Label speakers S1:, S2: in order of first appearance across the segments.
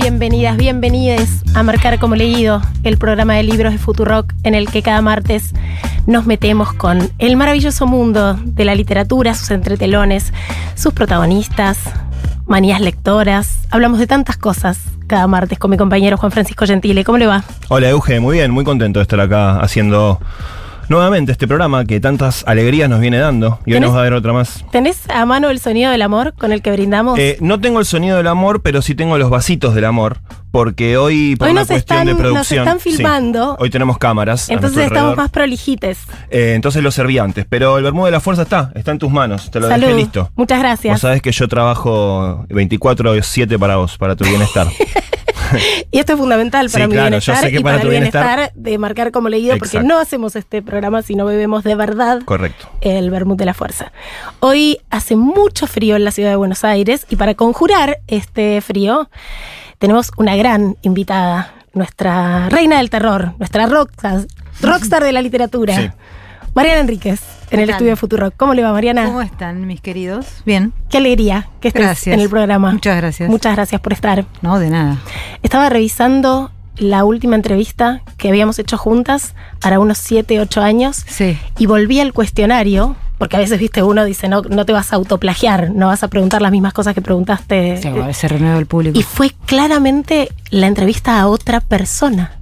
S1: Bienvenidas, bienvenides a Marcar como Leído, el programa de libros de Futurock en el que cada martes nos metemos con el maravilloso mundo de la literatura, sus entretelones, sus protagonistas, manías lectoras. Hablamos de tantas cosas cada martes con mi compañero Juan Francisco Gentile. ¿Cómo le va?
S2: Hola Euge, muy bien, muy contento de estar acá haciendo nuevamente este programa que tantas alegrías nos viene dando y hoy
S1: ¿Tenés-
S2: nos va a dar otra más.
S1: ¿Tenés a mano el sonido del amor con el que brindamos?
S2: Eh, no tengo el sonido del amor, pero sí tengo los vasitos del amor, porque hoy por
S1: Hoy
S2: una
S1: nos
S2: cuestión
S1: están-
S2: de
S1: nos
S2: producción,
S1: están
S2: sí,
S1: filmando.
S2: hoy tenemos cámaras.
S1: Entonces estamos más prolijites.
S2: Eh, entonces lo serví antes, pero el Bermudo de la Fuerza está, está en tus manos, te lo
S1: Salud.
S2: dejé listo.
S1: Muchas
S2: Vos
S1: gracias.
S2: sabés que yo trabajo 24-7 para vos, para tu bienestar.
S1: Y esto es fundamental para
S2: Sí,
S1: mi
S2: claro, yo
S1: bienestar
S2: sé que
S1: y
S2: para
S1: para,
S2: tu
S1: el bienestar,
S2: bienestar-
S1: de marcar como leído, porque no hacemos este programa si no bebemos de verdad
S2: Correcto.
S1: el vermut de la fuerza. Hoy hace mucho frío en la ciudad de Buenos Aires y para conjurar este frío tenemos una gran invitada, nuestra reina del terror, nuestra rockstar, rockstar de la literatura,
S2: Sí.
S1: Mariana Enríquez, en el
S3: tal?
S1: estudio de Futuro. ¿Cómo le va, Mariana?
S3: ¿Cómo están, mis queridos? Bien.
S1: Qué alegría que estés
S3: Gracias.
S1: en el programa.
S3: Muchas gracias.
S1: Muchas gracias por estar.
S3: No, de nada.
S1: Estaba revisando la última entrevista que habíamos hecho juntas, hará unos 7, 8 años,
S3: Sí.
S1: y volví al cuestionario, porque a veces, viste, uno dice, no, no te vas a autoplagiar, no vas a preguntar las mismas cosas que preguntaste.
S3: Sí, bueno, se renueva el público.
S1: y fue claramente la entrevista a otra persona.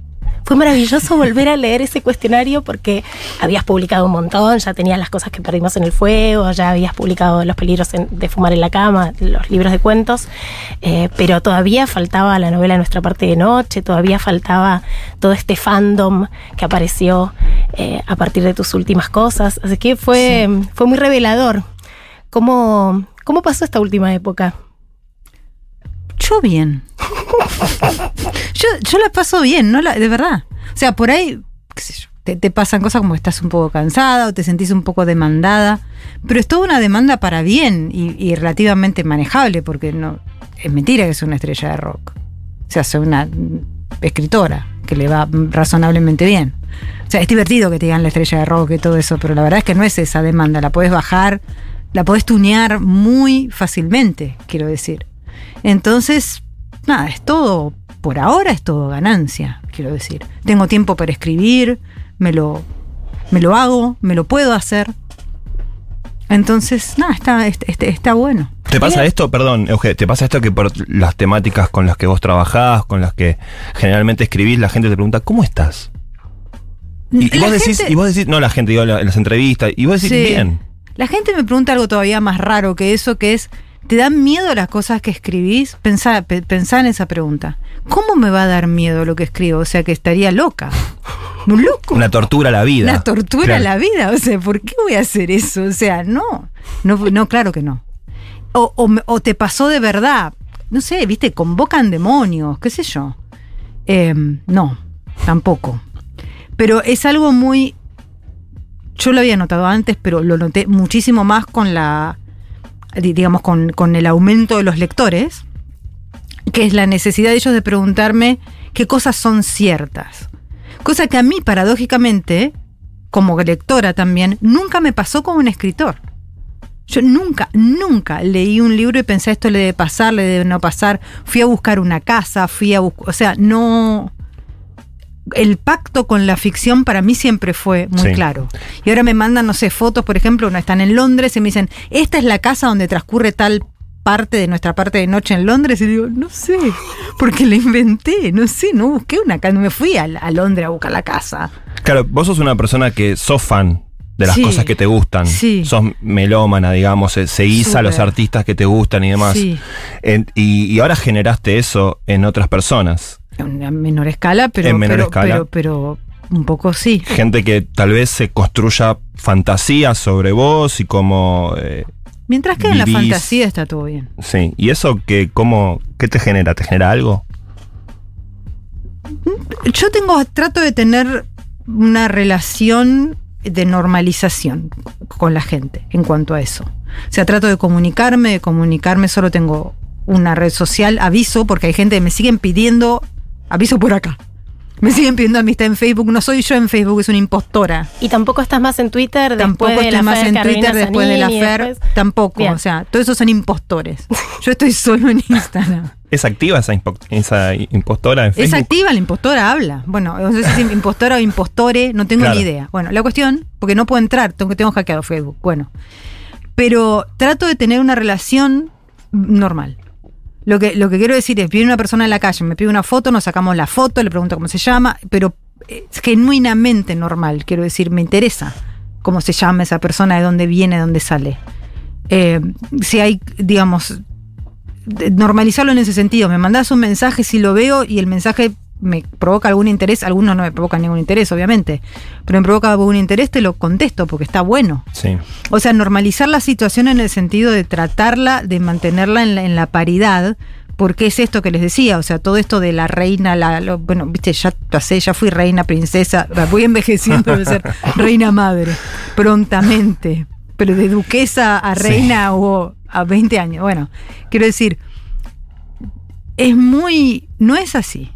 S1: Fue maravilloso volver a leer ese cuestionario porque habías publicado un montón, ya tenías las cosas que perdimos en el fuego, ya habías publicado Los peligros en- de fumar en la cama, los libros de cuentos, eh, pero todavía faltaba la novela Nuestra parte de noche, todavía faltaba todo este fandom que apareció eh, a partir de tus últimas cosas. Así que fue, fue muy revelador. ¿Cómo, ¿Cómo pasó esta última época?
S3: Yo bien. yo, yo la paso bien, ¿no? La, de verdad. O sea, por ahí, qué sé yo, te, te pasan cosas como que estás un poco cansada o te sentís un poco demandada. Pero es toda una demanda para bien y, relativamente manejable, porque no es mentira que soy una estrella de rock. O sea, soy una escritora que le va razonablemente bien. O sea, es divertido que te digan la estrella de rock y todo eso, pero la verdad es que no es esa demanda. La podés bajar, la podés tunear muy fácilmente, quiero decir. Entonces, nada, es todo, por ahora es todo ganancia, quiero decir. Tengo tiempo para escribir, me lo, me lo hago, me lo puedo hacer. Entonces, nada, está, está, está- está bueno.
S2: ¿Te pasa esto, perdón, Euge, te pasa esto que por las temáticas con las que vos trabajás, con las que generalmente escribís, la gente te pregunta, ¿cómo estás? Y, vos decís,
S3: gente-
S2: y vos decís, no la gente, digo, en las entrevistas, y vos decís,
S3: Sí.
S2: bien.
S3: La gente me pregunta algo todavía más raro que eso, que es, ¿te dan miedo las cosas que escribís? Pensá, pe- pensá en esa pregunta. ¿Cómo me va a dar miedo lo que escribo? O sea, que estaría loca. Un loco.
S2: Una tortura a la vida.
S3: Una tortura
S2: Claro.
S3: a la vida. O sea, ¿por qué voy a hacer eso? O sea, no. No, no claro que no. O, o me- o te pasó de verdad. No sé, viste, convocan demonios, qué sé yo. Eh, no, tampoco. Pero es algo muy. Yo lo había notado antes, pero lo noté muchísimo más con la. Di- digamos, con, con el aumento de los lectores. Que es la necesidad de ellos de preguntarme qué cosas son ciertas. Cosa que a mí, paradójicamente, como lectora también, nunca me pasó con un escritor. Yo nunca, nunca leí un libro y pensé esto le debe pasar, le debe no pasar. Fui a buscar una casa, fui a buscar, o sea, no... el pacto con la ficción para mí siempre fue muy
S2: Sí.
S3: claro. Y ahora me mandan, no sé, fotos, por ejemplo, no están en Londres y me dicen, esta es la casa donde transcurre tal parte de nuestra parte de noche en Londres. Y digo, no sé, porque la inventé, no sé, no busqué una casa, no me fui a, a Londres a buscar la casa.
S2: Claro, vos sos una persona que sos fan de las
S3: Sí.
S2: cosas que te gustan.
S3: Sí.
S2: Sos melómana, digamos, eh, seguís a los artistas que te gustan y demás.
S3: Sí.
S2: En- y, y ahora generaste eso en otras personas.
S3: En menor escala, pero,
S2: En menor
S3: pero,
S2: escala.
S3: pero, pero un poco sí.
S2: Gente que tal vez se construya fantasías sobre vos y como... eh,
S3: Mientras que en la fantasía está todo bien.
S2: sí. ¿Y eso que cómo, qué te genera? ¿Te genera algo?
S3: Yo tengo, trato de tener una relación de normalización con la gente en cuanto a eso. O sea, trato de comunicarme, de comunicarme, solo tengo una red social, aviso, porque hay gente que me siguen pidiendo, aviso por acá. Me siguen pidiendo amistad en Facebook, no soy yo en Facebook, es una impostora.
S1: Y tampoco estás más en Twitter
S3: Tampoco
S1: después de
S3: estoy
S1: la
S3: más
S1: Fer
S3: en Twitter después de la FER,
S1: después-
S3: tampoco,
S1: Bien.
S3: o sea, todos esos son impostores. Yo estoy solo en Instagram.
S2: ¿Es activa esa, impo- esa impostora en
S3: Es
S2: Facebook?
S3: activa, la impostora habla. Bueno, no sé si es impostora o impostore, no tengo
S2: Claro.
S3: ni idea. Bueno, la cuestión, porque no puedo entrar, tengo, tengo hackeado Facebook. Bueno, pero trato de tener una relación normal. Lo que, lo que quiero decir es, viene una persona en la calle, me pide una foto, nos sacamos la foto, le pregunto cómo se llama, pero es genuinamente normal, quiero decir, me interesa cómo se llama esa persona, de dónde viene, de dónde sale. Eh, si hay, digamos, normalizarlo en ese sentido. Me mandás un mensaje si lo veo y el mensaje me provoca algún interés, algunos no me provocan ningún interés, obviamente, pero me provoca algún interés, te lo contesto porque está bueno.
S2: Sí.
S3: O sea, normalizar la situación en el sentido de tratarla, de mantenerla en la, en la paridad, porque es esto que les decía, o sea, todo esto de la reina, la, lo- bueno, viste, ya pasé, ya fui reina, princesa, voy envejeciendo de ser reina madre, prontamente, pero de duquesa a
S2: Sí.
S3: reina o a 20 años, bueno, quiero decir, es muy, no es así,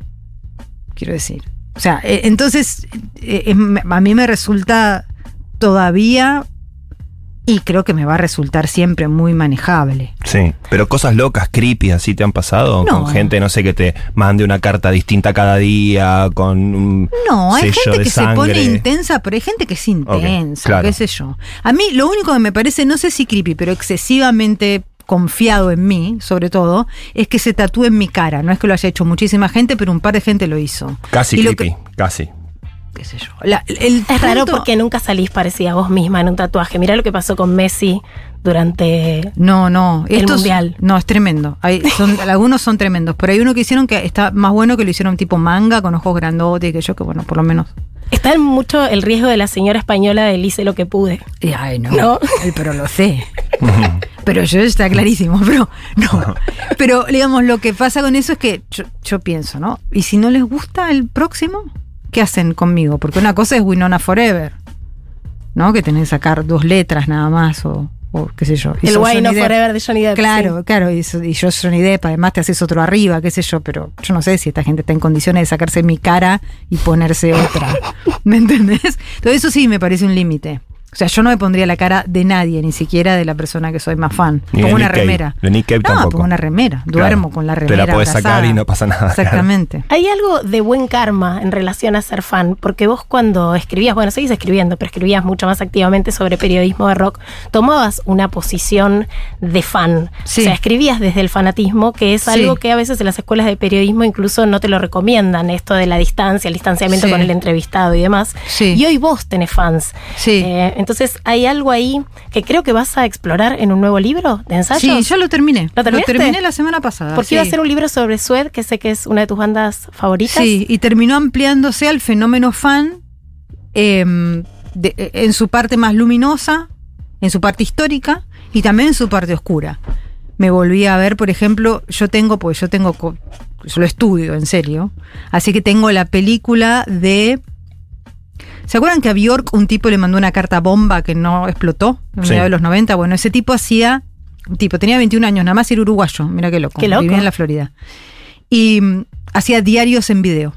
S3: quiero decir. O sea, eh, entonces, eh, es- a mí me resulta todavía, y creo que me va a resultar siempre muy manejable.
S2: Sí, pero cosas locas, creepy, así te han pasado
S3: No.
S2: con gente, no sé, que te mande una carta distinta cada día, con un
S3: No, hay
S2: sello
S3: gente
S2: de
S3: que
S2: sangre.
S3: se pone intensa, pero hay gente que es intensa,
S2: claro.
S3: qué sé yo. A mí lo único que me parece, no sé si creepy, pero excesivamente confiado en mí, sobre todo, es que se tatúe en mi cara. No es que lo haya hecho muchísima gente, pero un par de gente lo hizo.
S2: Casi
S3: Y
S2: casi.
S3: qué sé yo. La- el
S1: Es raro porque nunca salís parecida a vos misma en un tatuaje. Mirá lo que pasó con Messi durante
S3: No, no.
S1: El
S3: estos-
S1: mundial.
S3: No, es tremendo. Hay, son, algunos son tremendos, pero hay uno que hicieron que está más bueno que lo hicieron tipo manga, con ojos grandotes, y que yo, que bueno, por lo menos.
S1: Está en mucho el riesgo de la señora española de hice lo que pude.
S3: Y, ay, no.
S1: ¿No?
S3: Ay, pero lo sé. pero yo está clarísimo, pero no. Pero digamos, lo que pasa con eso es que yo, yo pienso, ¿no? Y si no les gusta el próximo, ¿qué hacen conmigo? Porque una cosa es Winona Forever, ¿no? Que tenés que sacar dos letras nada más o, o qué sé yo. Y
S1: el Why No. Forever de Johnny Depp.
S3: Claro,
S1: sí.
S3: claro, y, y yo Johnny Depp, además te haces otro arriba, qué sé yo, pero yo no sé si esta gente está en condiciones de sacarse mi cara y ponerse otra. ¿Me entendés? Entonces eso sí me parece un límite. O sea, yo no me pondría la cara de nadie, ni siquiera de la persona que soy más fan.
S2: Ni
S3: Pongo una
S2: Nick
S3: remera.
S2: De Nick Cave
S3: no,
S2: tampoco.
S3: pongo una remera. Duermo
S2: Claro.
S3: con la
S2: Te
S3: remera.
S2: la podés sacar
S3: abrazada.
S2: y no pasa nada, claro.
S3: Exactamente.
S1: Hay algo de buen karma en relación a ser fan, porque vos cuando escribías, bueno, seguís escribiendo, pero escribías mucho más activamente sobre periodismo de rock, tomabas una posición de fan.
S3: Sí.
S1: O sea, escribías desde el fanatismo, que es
S3: Sí.
S1: algo que a veces en las escuelas de periodismo incluso no te lo recomiendan, esto de la distancia, el distanciamiento
S3: Sí.
S1: con el entrevistado y demás.
S3: Sí.
S1: Y hoy vos tenés fans.
S3: Sí.
S1: Eh, entonces hay algo ahí que creo que vas a explorar en un nuevo libro de ensayos.
S3: Sí, ya lo terminé.
S1: ¿Lo
S3: terminé la semana pasada.
S1: Porque
S3: sí.
S1: iba a ser un libro sobre Sued, que sé que es una de tus bandas favoritas.
S3: Sí, y terminó ampliándose al fenómeno fan em, de- eh, en su parte más luminosa, en su parte histórica y también en su parte oscura. Me volví a ver, por ejemplo, yo tengo, pues yo tengo, yo lo estudio en serio, así que tengo la película de... ¿Se acuerdan que a Bjork un tipo le mandó una carta bomba que no explotó en
S2: Sí.
S3: medio de los 90? Bueno, ese tipo hacía, un tipo, tenía 21 años, nada más era uruguayo, mira qué loco,
S1: Qué loco.
S3: vivía en la Florida. Y mm, hacía diarios en video,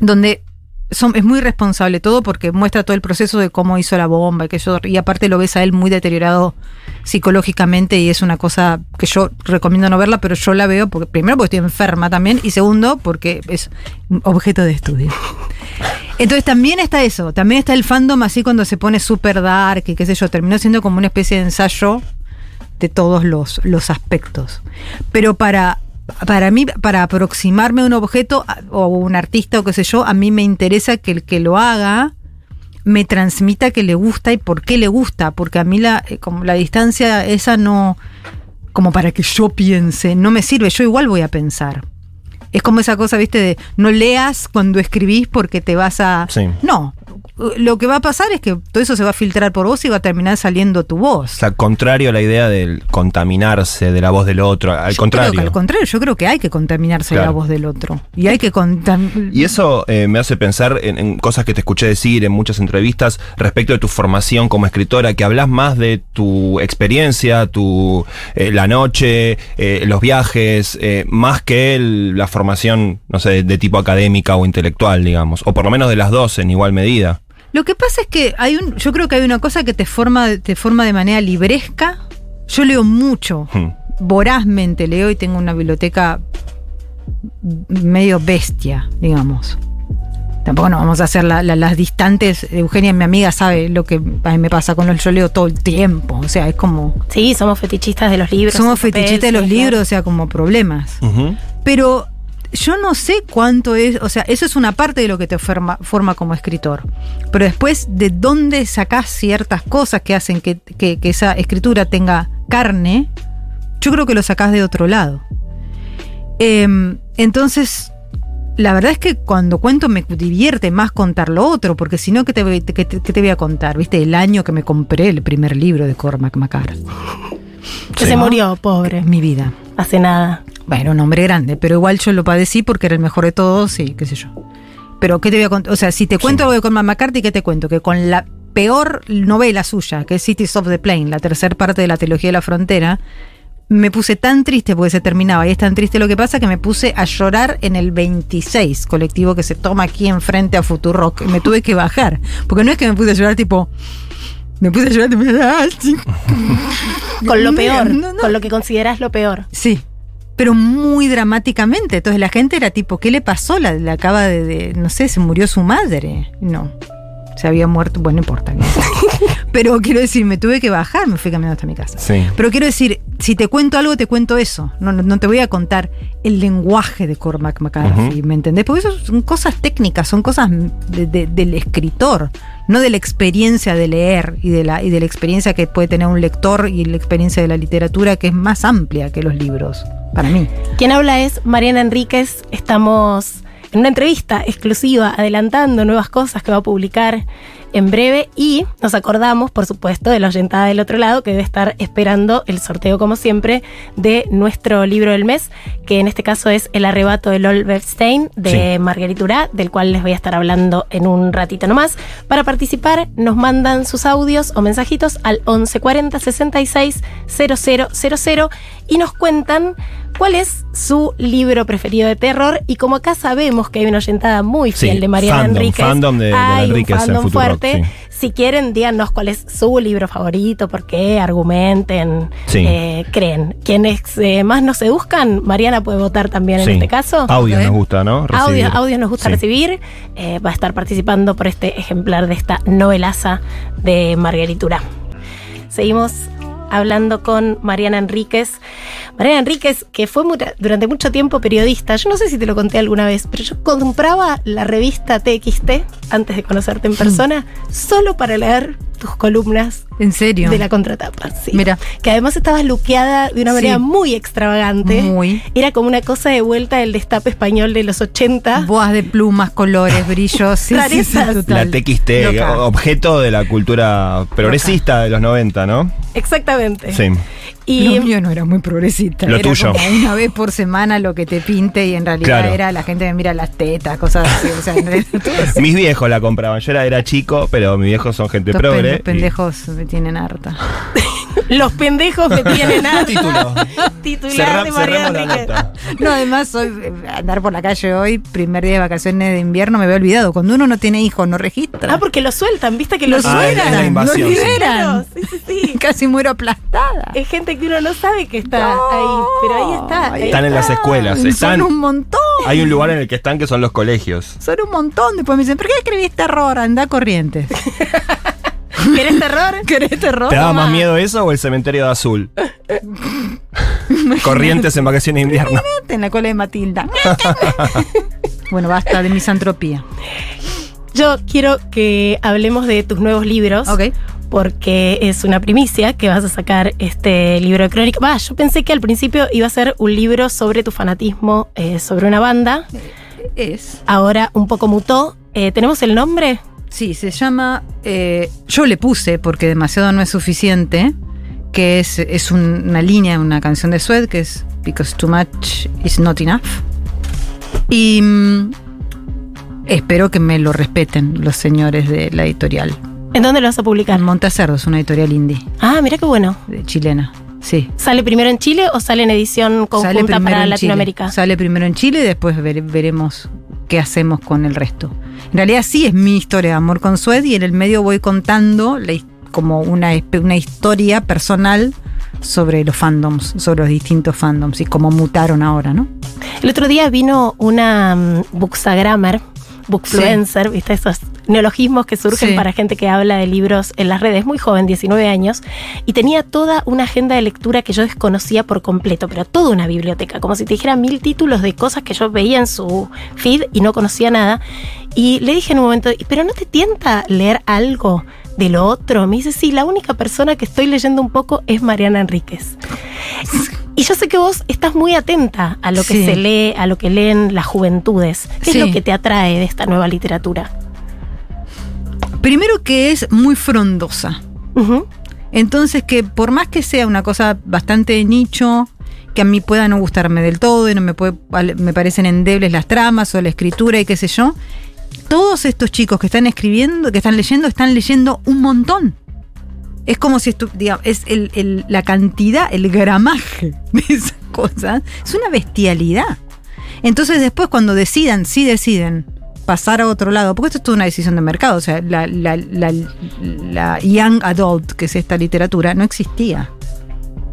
S3: donde es muy responsable todo porque muestra todo el proceso de cómo hizo la bomba y que yo, y aparte lo ves a él muy deteriorado psicológicamente y es una cosa que yo recomiendo no verla, pero yo la veo porque primero porque estoy enferma también y segundo porque es objeto de estudio. Entonces también está eso, también está el fandom así cuando se pone super dark y qué sé yo, terminó siendo como una especie de ensayo de todos los, los aspectos. Pero para, para mí, para aproximarme a un objeto a- o un artista o qué sé yo, a mí me interesa que el que lo haga me transmita que le gusta y por qué le gusta, porque a mí la, eh, como la distancia esa no, como para que yo piense, no me sirve, yo igual voy a pensar. Es como esa cosa, viste, de no leas cuando escribís porque te vas a...
S2: Sí.
S3: No, lo que va a pasar es que todo eso se va a filtrar por vos y va a terminar saliendo tu voz.
S2: O sea, contrario a la idea del contaminarse de la voz del otro, al
S3: Yo creo
S2: contrario.
S3: que al contrario, yo creo que hay que contaminarse
S2: Claro.
S3: la voz del otro. Y hay que.
S2: Y eso eh, me hace pensar en, en cosas que te escuché decir en muchas entrevistas respecto de tu formación como escritora, que hablas más de tu experiencia, tu eh, la noche, eh, los viajes, eh, más que el- la formación, no sé, de tipo académica o intelectual, digamos, o por lo menos de las dos en igual medida.
S3: Lo que pasa es que hay un, yo creo que hay una cosa que te forma, te forma de manera libresca. Yo leo mucho,
S2: Hmm.
S3: vorazmente leo y tengo una biblioteca medio bestia, digamos. Tampoco no vamos a hacer la- la- las distantes. Eugenia, mi amiga, sabe lo que a mí me pasa con los yo leo todo el tiempo. O sea, es como.
S1: Sí, somos fetichistas de los libros.
S3: Somos
S1: papel,
S3: fetichistas de los
S1: sí, claro.
S3: libros, o sea, como problemas. Pero yo no sé cuánto es, o sea, eso es una parte de lo que te forma, forma como escritor. Pero después, ¿de dónde sacás ciertas cosas que hacen que, que- que esa escritura tenga carne? Yo creo que lo sacás de otro lado. Em, entonces, la verdad es que cuando cuento me divierte más contar lo otro, porque si no, ¿qué te, voy- qué te- qué te voy a contar? ¿Viste? El año que me compré el primer libro de Cormac McCarthy.
S1: Que
S2: Sí.
S1: se murió, pobre.
S3: Mi vida.
S1: Hace nada.
S3: Bueno, un hombre grande, pero igual yo lo padecí porque era el mejor de todos y qué sé yo. Pero, ¿qué te voy a contar? O sea, si te cuento
S2: Sí.
S3: algo de Cormac McCarthy, ¿qué te cuento? Que con la peor novela suya, que es Cities of the Plain, la tercera parte de la trilogía de la frontera, me puse tan triste porque se terminaba y es tan triste lo que pasa que me puse a llorar en el 26 colectivo que se toma aquí enfrente a Futurock. Me tuve que bajar, porque no es que me puse a llorar tipo... Me puse a llorar tipo... "Ah, sí".
S1: Con lo peor.
S3: No, no.
S1: Con lo que consideras lo peor.
S3: Sí, pero muy dramáticamente. Entonces la gente era tipo, ¿qué le pasó? La, la acaba de, de- no sé, se murió su madre. No, se había muerto, bueno, no importa. pero quiero decir, me tuve que bajar, me fui caminando hasta mi casa.
S2: Sí.
S3: Pero quiero decir, si te cuento algo, te cuento eso. No, no, no te voy a contar el lenguaje de Cormac McCarthy. ¿me entendés? Porque eso son cosas técnicas, son cosas de- de- del escritor, no de la experiencia de leer y de, la, y de la experiencia que puede tener un lector y la experiencia de la literatura que es más amplia que los libros, para mí.
S1: Quien habla es Mariana Enríquez. Estamos en una entrevista exclusiva adelantando nuevas cosas que va a publicar en breve y nos acordamos, por supuesto, de la oyentada del otro lado que debe estar esperando el sorteo, como siempre, de nuestro libro del mes, que en este caso es El arrebato de Lol Bernstein de
S2: Sí.
S1: Marguerite Urá, del cual les voy a estar hablando en un ratito nomás. Para participar, nos mandan sus audios o mensajitos al 1140 66 000 y nos cuentan cuál es su libro preferido de terror. Y como acá sabemos que hay una oyentada muy
S2: Sí,
S1: fiel de Mariana
S2: fandom,
S1: Enríquez,
S2: fandom de- Enríquez
S1: fandom
S2: Futurock, sí.
S1: Si quieren, díganos cuál es su libro favorito, por qué, argumenten,
S2: Sí.
S1: eh, creen. Quienes eh, más nos seduzcan, Mariana puede votar también en este caso.
S2: Audios
S3: Ok.
S2: nos gusta, ¿no?
S1: Audio, audios nos gusta recibir. Eh, va a estar participando por este ejemplar de esta novelaza de Margueritura. Seguimos hablando con Mariana Enríquez. Mariana Enríquez, que fue durante mucho tiempo periodista. Yo no sé si te lo conté alguna vez, pero yo compraba la revista TXT antes de conocerte en persona, solo para leer tus columnas
S3: ¿En serio?
S1: de la contratapa. Sí.
S3: Mira.
S1: Que además estabas luqueada de una
S3: Sí.
S1: manera muy extravagante.
S3: Muy.
S1: Era como una cosa de vuelta del destape español de los 80.
S3: Boas de plumas, colores, brillos. Sí, sí, sí,
S1: Rarezas.
S3: total.
S2: La TXT,
S3: Loca.
S2: objeto de la cultura progresista de los 90, ¿no?
S1: Exactamente.
S2: Sí.
S1: Y
S3: lo mío no era muy progresista.
S2: Lo
S3: era
S2: tuyo.
S3: como una vez por semana lo que te pinte y en realidad
S2: Claro.
S3: era la gente me mira las tetas, cosas así. O sea.
S2: Mis viejos la compraban. Yo era, era chico, pero mis viejos son gente
S3: Estos
S2: progre. y-
S3: pendejos me tienen harta.
S1: Los pendejos me tienen
S2: Título.
S1: titular
S2: Cerra-
S1: de María Enrique.
S3: No, además, hoy, eh, andar por la calle hoy, primer día de vacaciones de invierno, me había olvidado. Cuando uno no tiene hijos, no registra.
S1: Ah, porque lo sueltan, viste que
S3: lo
S1: lo
S2: Ah,
S1: sueltan.
S2: invasión,
S3: lo
S2: sí.
S3: liberan.
S1: Sí, sí, sí.
S3: Casi muero aplastada.
S1: Es gente que uno no sabe que está
S3: No.
S1: ahí, pero ahí está. ahí
S2: Están en las escuelas.
S3: Son
S2: Están,
S3: un montón.
S2: hay un lugar en el que están que son los colegios.
S3: Son un montón. Después me dicen, ¿por qué escribiste terror? Anda corrientes.
S1: ¿Querés terror?
S3: ¿Querés terror?
S2: ¿Te daba más miedo eso o el cementerio de azul? Corrientes en vacaciones de invierno.
S3: en la cola de Matilda. bueno, basta de misantropía.
S1: Yo quiero que hablemos de tus nuevos libros.
S3: Ok.
S1: Porque es una primicia que vas a sacar este libro de crónica. Va, yo pensé que al principio iba a ser un libro sobre tu fanatismo, eh, sobre una banda.
S3: Es.
S1: Ahora un poco mutó. Eh, ¿Tenemos el nombre?
S3: Sí, se llama. eh, yo le puse, porque demasiado no es suficiente, que es, es un- una línea, una canción de Sued, que es Because Too Much is Not Enough. Y mm, espero que me lo respeten los señores de la editorial.
S1: ¿En dónde lo vas a publicar?
S3: Montacerdo es una editorial indie,
S1: Ah, mira qué bueno.
S3: de chilena. Sí.
S1: ¿Sale primero en Chile o sale en edición conjunta para
S3: en
S1: Latinoamérica?
S3: Chile. Sale primero en Chile y después vere- veremos qué hacemos con el resto. En realidad sí es mi historia de amor con Sued y en el medio voy contando como una, historia personal sobre los fandoms, sobre los distintos fandoms y cómo mutaron ahora, ¿no?
S1: El otro día vino una bookstagrammer, bookfluencer, ¿viste? Esos neologismos que surgen
S3: Sí.
S1: para gente que habla de libros en las redes, muy joven, 19 años, y tenía toda una agenda de lectura que yo desconocía por completo, pero toda una biblioteca, como si te dijera mil títulos de cosas que yo veía en su feed y no conocía nada. Y le dije en un momento, ¿pero no te tienta leer algo de lo otro? Me dice, sí, la única persona que estoy leyendo un poco es Mariana Enríquez. Y yo sé que vos estás muy atenta a lo que
S3: Sí.
S1: se lee, a lo que leen las juventudes. ¿Qué
S3: Sí.
S1: es lo que te atrae de esta nueva literatura?
S3: Primero que es muy frondosa. Entonces que por más que sea una cosa bastante de nicho, que a mí pueda no gustarme del todo y no me, puede, me parecen endebles las tramas o la escritura y qué sé yo, todos estos chicos que están escribiendo, que están leyendo, están leyendo un montón. Es como si estu- digamos, es el- la cantidad, el gramaje de esas cosas, es una bestialidad. Entonces después cuando decidan, sí deciden pasar a otro lado, porque esto es toda una decisión de mercado, o sea, la young adult, que es esta literatura, no existía.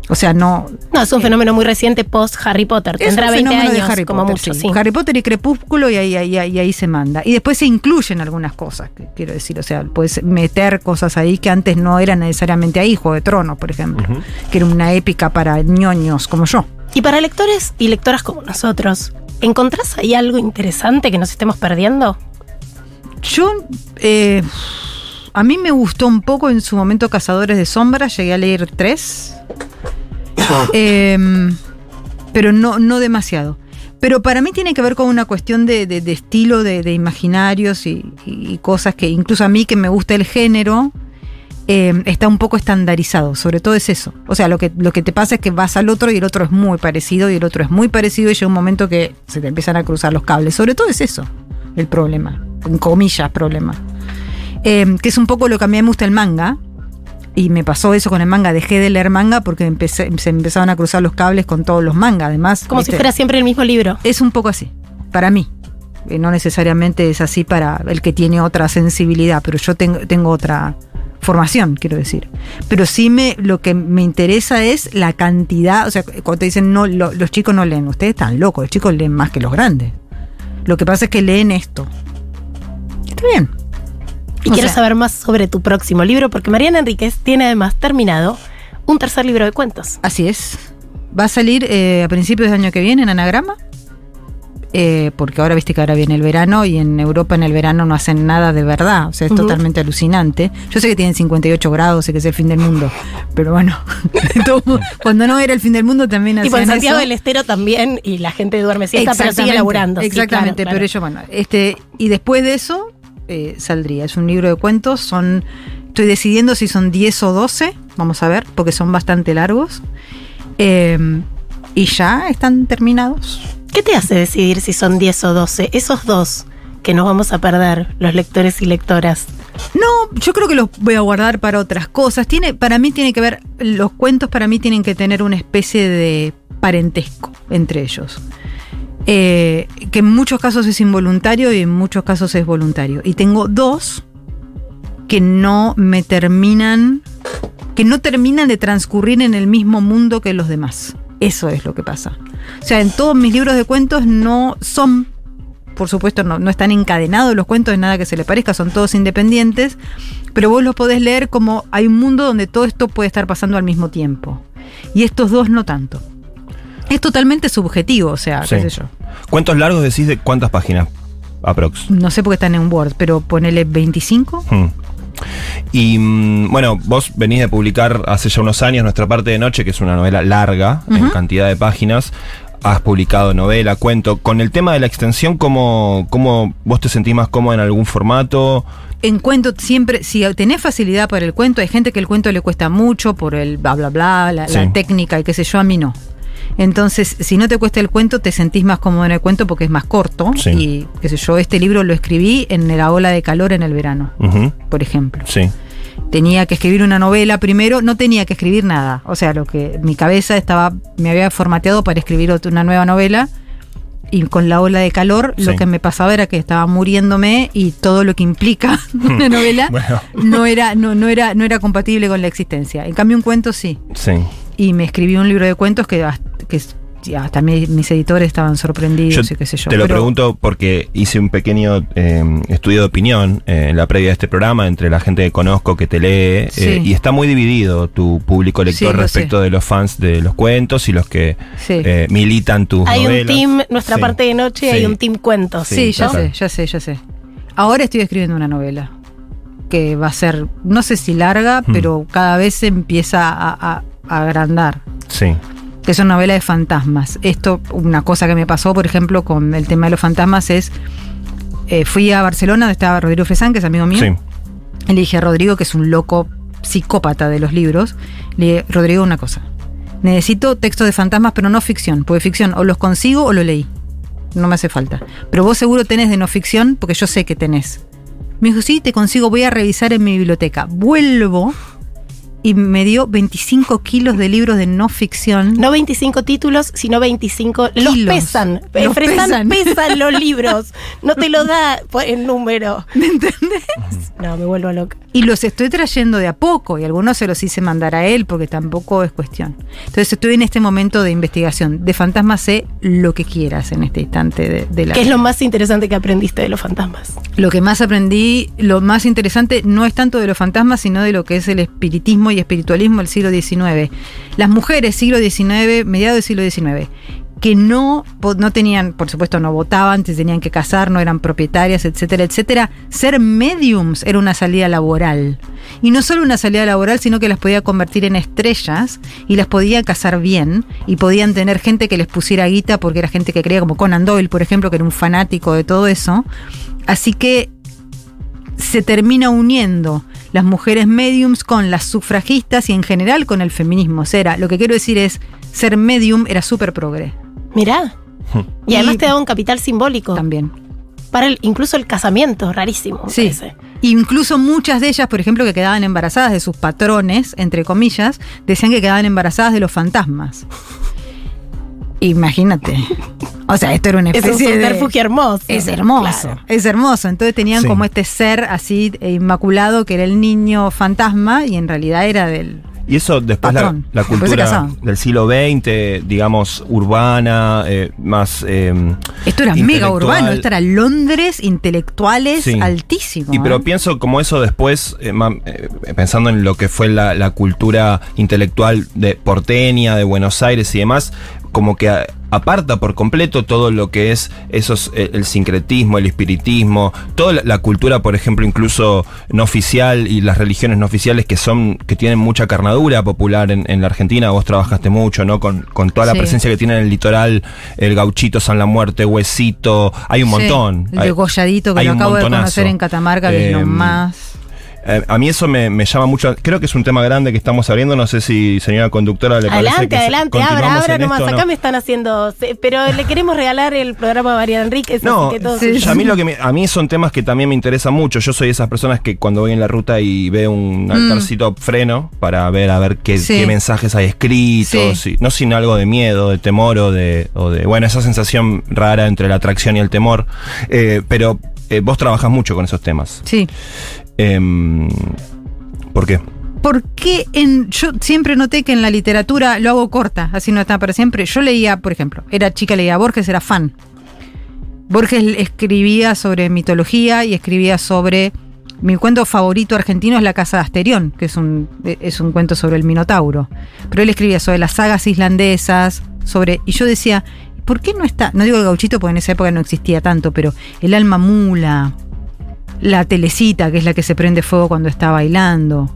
S3: O sea, no...
S1: No, es un fenómeno muy reciente post Harry Potter.
S3: Es
S1: Tendrá
S3: un
S1: 20
S3: fenómeno
S1: años
S3: de Harry
S1: como
S3: Potter,
S1: mucho,
S3: sí.
S1: sí.
S3: Harry Potter y Crepúsculo y ahí, ahí, ahí, ahí se manda. Y después se incluyen algunas cosas, que quiero decir, o sea, puedes meter cosas ahí que antes no eran necesariamente ahí, Juego de Tronos, por ejemplo, que era una épica para ñoños como yo.
S1: Y para lectores y lectoras como nosotros, ¿encontrás ahí algo interesante que nos estemos perdiendo?
S3: Yo, eh, a mí me gustó un poco en su momento Cazadores de Sombras, llegué a leer tres, Em, pero no, no demasiado. Pero para mí tiene que ver con una cuestión de, de- estilo, de, de imaginarios y, y cosas que incluso a mí que me gusta el género, em, está un poco estandarizado. Sobre todo es eso. O sea, lo que, lo que te pasa es que vas al otro y el otro es muy parecido y el otro es muy parecido y llega un momento que se te empiezan a cruzar los cables. Sobre todo es eso el problema. En comillas, problema. Em, que es un poco lo que a mí me gusta el manga. Y me pasó eso con el manga. Dejé de leer manga porque empecé, se empezaron a cruzar los cables con todos los mangas. Además,
S1: Como si fuera siempre el mismo libro.
S3: Es un poco así, para mí. Eh, No necesariamente es así para el que tiene otra sensibilidad, pero yo tengo, tengo otra formación, quiero decir. Pero sí me, lo que me interesa es la cantidad, o sea, cuando te dicen no, lo- los chicos no leen, ustedes están locos, los chicos leen más que los grandes. Lo que pasa es que leen esto. Está bien.
S1: Y
S3: O
S1: quiero
S3: sea-
S1: saber más sobre tu próximo libro, porque Mariana Enríquez tiene además terminado un tercer libro de cuentos.
S3: Así es. Va a salir eh, a principios del año que viene en anagrama. eh, porque ahora viste que ahora viene el verano y en Europa en el verano no hacen nada de verdad. O sea, es totalmente alucinante. Yo sé que tienen 58 grados y que es el fin del mundo. Pero bueno, cuando no era el fin del mundo también hacían
S1: Tipo en Santiago
S3: eso.
S1: del Estero también, y la gente duerme siesta, pero sigue laburando. sí,
S3: Exactamente,
S1: claro,
S3: pero
S1: claro.
S3: ellos, bueno, este, y después de eso eh, saldría. Es un libro de cuentos, son, estoy decidiendo si son 10 o 12, vamos a ver, porque son bastante largos. Eh, y ya están terminados.
S1: ¿Qué te hace decidir si son 10 o 12? Esos dos que nos vamos a perder, los lectores y lectoras.
S3: No, yo creo que los voy a guardar para otras cosas. Tiene, para mí tiene que ver, los cuentos para mí tienen que tener una especie de parentesco entre ellos. Eh, que en muchos casos es involuntario y en muchos casos es voluntario. Y tengo dos que no me terminan, que no terminan de transcurrir en el mismo mundo que los demás. Eso es lo que pasa. O sea, en todos mis libros de cuentos no son, por supuesto, no, no están encadenados los cuentos, de nada que se le parezca, son todos independientes, pero vos los podés leer como hay un mundo donde todo esto puede estar pasando al mismo tiempo. Y estos dos no tanto. Es totalmente subjetivo, o sea,
S2: Sí.
S3: qué sé yo.
S2: ¿Cuántos largos decís de cuántas páginas? Aprox.
S3: No sé por qué están en Word, pero ponele 25.
S2: Hmm. Y mm, bueno, vos venís de publicar hace ya unos años Nuestra parte de noche, que es una novela larga en cantidad de páginas. Has publicado novela, cuento. Con el tema de la extensión, ¿cómo, cómo vos te sentís más cómodo en algún formato?
S3: En cuento siempre, si tenés facilidad para el cuento, hay gente que el cuento le cuesta mucho por el bla bla bla, la, la técnica y qué sé yo, a mí no. Entonces, si no te cuesta el cuento, te sentís más cómodo en el cuento porque es más corto.
S2: Sí.
S3: Y qué sé yo, este libro lo escribí en la ola de calor en el verano, por ejemplo.
S2: Sí.
S3: Tenía que escribir una novela primero, no tenía que escribir nada. O sea, lo que mi cabeza estaba, me había formateado para escribir una nueva novela. Y con la ola de calor, lo que me pasaba era que estaba muriéndome y todo lo que implica una novela
S2: Bueno.
S3: no era, no, no era, no era compatible con la existencia. En cambio, un cuento sí.
S2: Sí.
S3: Y me escribí un libro de cuentos que, hasta- que hasta mi- mis editores estaban sorprendidos
S2: Yo
S3: y qué sé yo.
S2: te lo
S3: Pero-
S2: pregunto porque hice un pequeño eh, estudio de opinión eh, en la previa de este programa entre la gente que conozco que te lee eh, y está muy dividido tu público lector
S3: Sí,
S2: respecto
S3: sé.
S2: de los fans de los cuentos y los que
S3: Sí.
S2: eh, militan tus
S1: Hay un team, nuestra
S2: Sí.
S1: parte de noche,
S2: Sí.
S1: hay un team cuentos.
S2: Sí,
S3: Sí, ya sé, ya sé, ya sé. Ahora estoy escribiendo una novela que va a ser, no sé si larga,
S2: Hmm.
S3: pero cada vez se empieza a, a- a agrandar.
S2: Sí.
S3: Que es una novela de fantasmas. Esto, una cosa que me pasó, por ejemplo, con el tema de los fantasmas es. eh, fui a Barcelona, donde estaba Rodrigo Fesán, que es amigo mío.
S2: Sí.
S3: Y le dije a Rodrigo, que es un loco psicópata de los libros, le dije, Rodrigo, una cosa. Necesito textos de fantasmas, pero no ficción, porque ficción o los consigo o lo leí. No me hace falta. Pero vos seguro tenés de no ficción, porque yo sé que tenés. Me dijo, sí, te consigo, voy a revisar en mi biblioteca. Vuelvo y me dio 25 kilos de libros de no ficción.
S1: No 25 títulos, sino 25. Los
S3: Kilos.
S1: pesan.
S3: Los
S1: Fresan-
S3: pesan.
S1: pesan los libros. No te lo da por el número.
S3: ¿Me entendés?
S1: No, me vuelvo loca.
S3: Y los estoy trayendo de a poco y algunos se los hice mandar a él porque tampoco es cuestión. Entonces estoy en este momento de investigación. De fantasmas sé lo que quieras en este instante de, de la
S1: ¿Qué es lo más interesante que aprendiste de los fantasmas?
S3: Lo que más aprendí, lo más interesante no es tanto de los fantasmas, sino de lo que es el espiritismo y espiritualismo del siglo XIX. Las mujeres, siglo XIX, mediados del siglo XIX, que no, no tenían, por supuesto, no votaban, tenían que casar, no eran propietarias, etcétera, etcétera. Ser mediums era una salida laboral. Y no solo una salida laboral, sino que las podía convertir en estrellas y las podía casar bien y podían tener gente que les pusiera guita porque era gente que creía, como Conan Doyle, por ejemplo, que era un fanático de todo eso. Así que se termina uniendo las mujeres mediums con las sufragistas y en general con el feminismo. O sea, era- lo que quiero decir es, ser medium era súper progre
S1: Mirá. Y
S3: Y-
S1: además te da un capital simbólico.
S3: también.
S1: Para el, incluso el casamiento, rarísimo.
S3: Sí.
S1: parece.
S3: Incluso muchas de ellas, por ejemplo, que quedaban embarazadas de sus patrones, entre comillas, decían que quedaban embarazadas de los fantasmas. Imagínate. O sea, esto era una
S1: Es un
S3: especie de...
S1: hermoso.
S3: Es hermoso,
S1: Claro.
S3: es hermoso. Entonces tenían
S2: Sí.
S3: como este ser así eh, inmaculado que era el niño fantasma y en realidad era del...
S2: Y eso después la, cultura del siglo XX, digamos, urbana, eh, más... eh,
S3: Esto era mega urbano, esto era Londres, intelectuales,
S2: Sí.
S3: altísimo.
S2: Y pero
S3: ¿eh?
S2: pienso como eso después, eh, pensando en lo que fue la, la cultura intelectual de porteña, de Buenos Aires y demás, como que a- aparta por completo todo lo que es esos eh, el sincretismo, el espiritismo, toda la, la cultura, por ejemplo, incluso no oficial y las religiones no oficiales que son que tienen mucha carnadura popular en, en la Argentina. Vos trabajaste mucho, ¿no? Con, con toda la
S3: Sí.
S2: presencia que tiene en el litoral, el gauchito, San la Muerte, Huesito, hay un
S3: Sí,
S2: montón.
S3: El degolladito que
S2: hay
S3: lo acabo de conocer en Catamarca, que es lo
S2: Em,
S3: más.
S2: Eh, a mí eso me, me llama mucho. Creo que es un tema grande que estamos abriendo. No sé si, señora conductora, le parece
S1: Adelante,
S2: que
S1: adelante, abra, abra nomás.
S2: no?
S1: Acá me están haciendo. Pero le queremos regalar el programa a María Enríquez.
S2: No,
S1: así que todo
S3: sí,
S1: suyo.
S2: a mí lo que me- a mí son temas que también me interesan mucho. Yo soy de esas personas que cuando voy en la ruta y veo un altarcito freno para ver a ver qué,
S3: Mm. Sí.
S2: qué mensajes hay escritos, y- no sin algo de miedo, de temor o de, o de bueno esa sensación rara entre la atracción y el temor. Eh, pero eh, vos trabajás mucho con esos temas.
S3: Sí.
S2: Em, ¿Por qué?
S3: Porque en, yo siempre noté que en la literatura lo hago corta, así no está para siempre. Yo leía, por ejemplo, era chica, leía Borges, era fan. Borges escribía sobre mitología y escribía sobre. Mi cuento favorito argentino es La Casa de Asterión, que es un, es un cuento sobre el Minotauro. Pero él escribía sobre las sagas islandesas, sobre. Y yo decía, ¿por qué no está? No digo el gauchito porque en esa época no existía tanto, pero el alma mula, la telecita, que es la que se prende fuego cuando está bailando.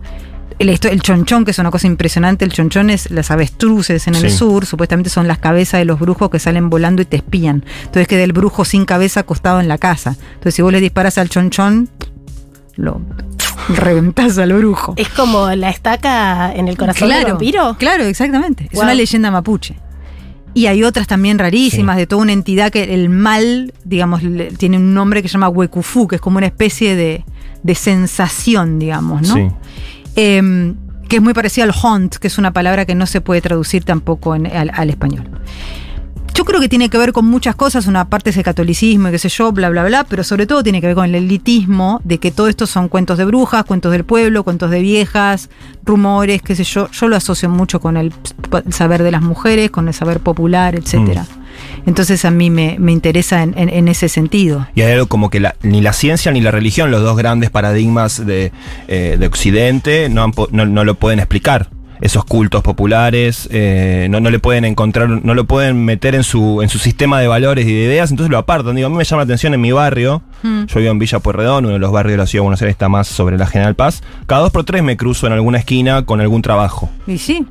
S3: El, esto- el chonchón, que es una cosa impresionante, el chonchón es las avestruces en el
S2: Sí.
S3: sur, supuestamente son las cabezas de los brujos que salen volando y te espían. Entonces queda el brujo sin cabeza acostado en la casa. Entonces si vos le disparas al chonchón, lo reventás al brujo.
S1: Es como la estaca en el corazón del vampiro.
S3: Claro, exactamente. Es
S1: Wow.
S3: una leyenda mapuche. Y hay otras también rarísimas,
S2: Sí.
S3: de toda una entidad que el mal, digamos, le- tiene un nombre que se llama huecufu, que es como una especie de, de sensación, digamos, ¿no?
S2: Sí.
S3: Em, que es muy parecida al haunt, que es una palabra que no se puede traducir tampoco en- al, al español. Yo creo que tiene que ver con muchas cosas, una parte es el catolicismo y qué sé yo, bla, bla, bla, pero sobre todo tiene que ver con el elitismo, de que todo esto son cuentos de brujas, cuentos del pueblo, cuentos de viejas, rumores, qué sé yo. Yo lo asocio mucho con el saber de las mujeres, con el saber popular, etcétera. Entonces a mí me, me interesa en, en- en ese sentido.
S2: Y hay algo como que la- ni la ciencia ni la religión, los dos grandes paradigmas de, eh, de Occidente, no, han no, no lo pueden explicar. Esos cultos populares, eh, no, no le pueden encontrar, no lo pueden meter en su, en su sistema de valores y de ideas, entonces lo apartan. Digo, a mí me llama la atención en mi barrio,
S3: Mm.
S2: yo vivo en Villa Pueyrredón, uno de los barrios de la ciudad de Buenos Aires está más sobre la General Paz. Cada dos por tres me cruzo en alguna esquina con algún trabajo.
S3: Y sí,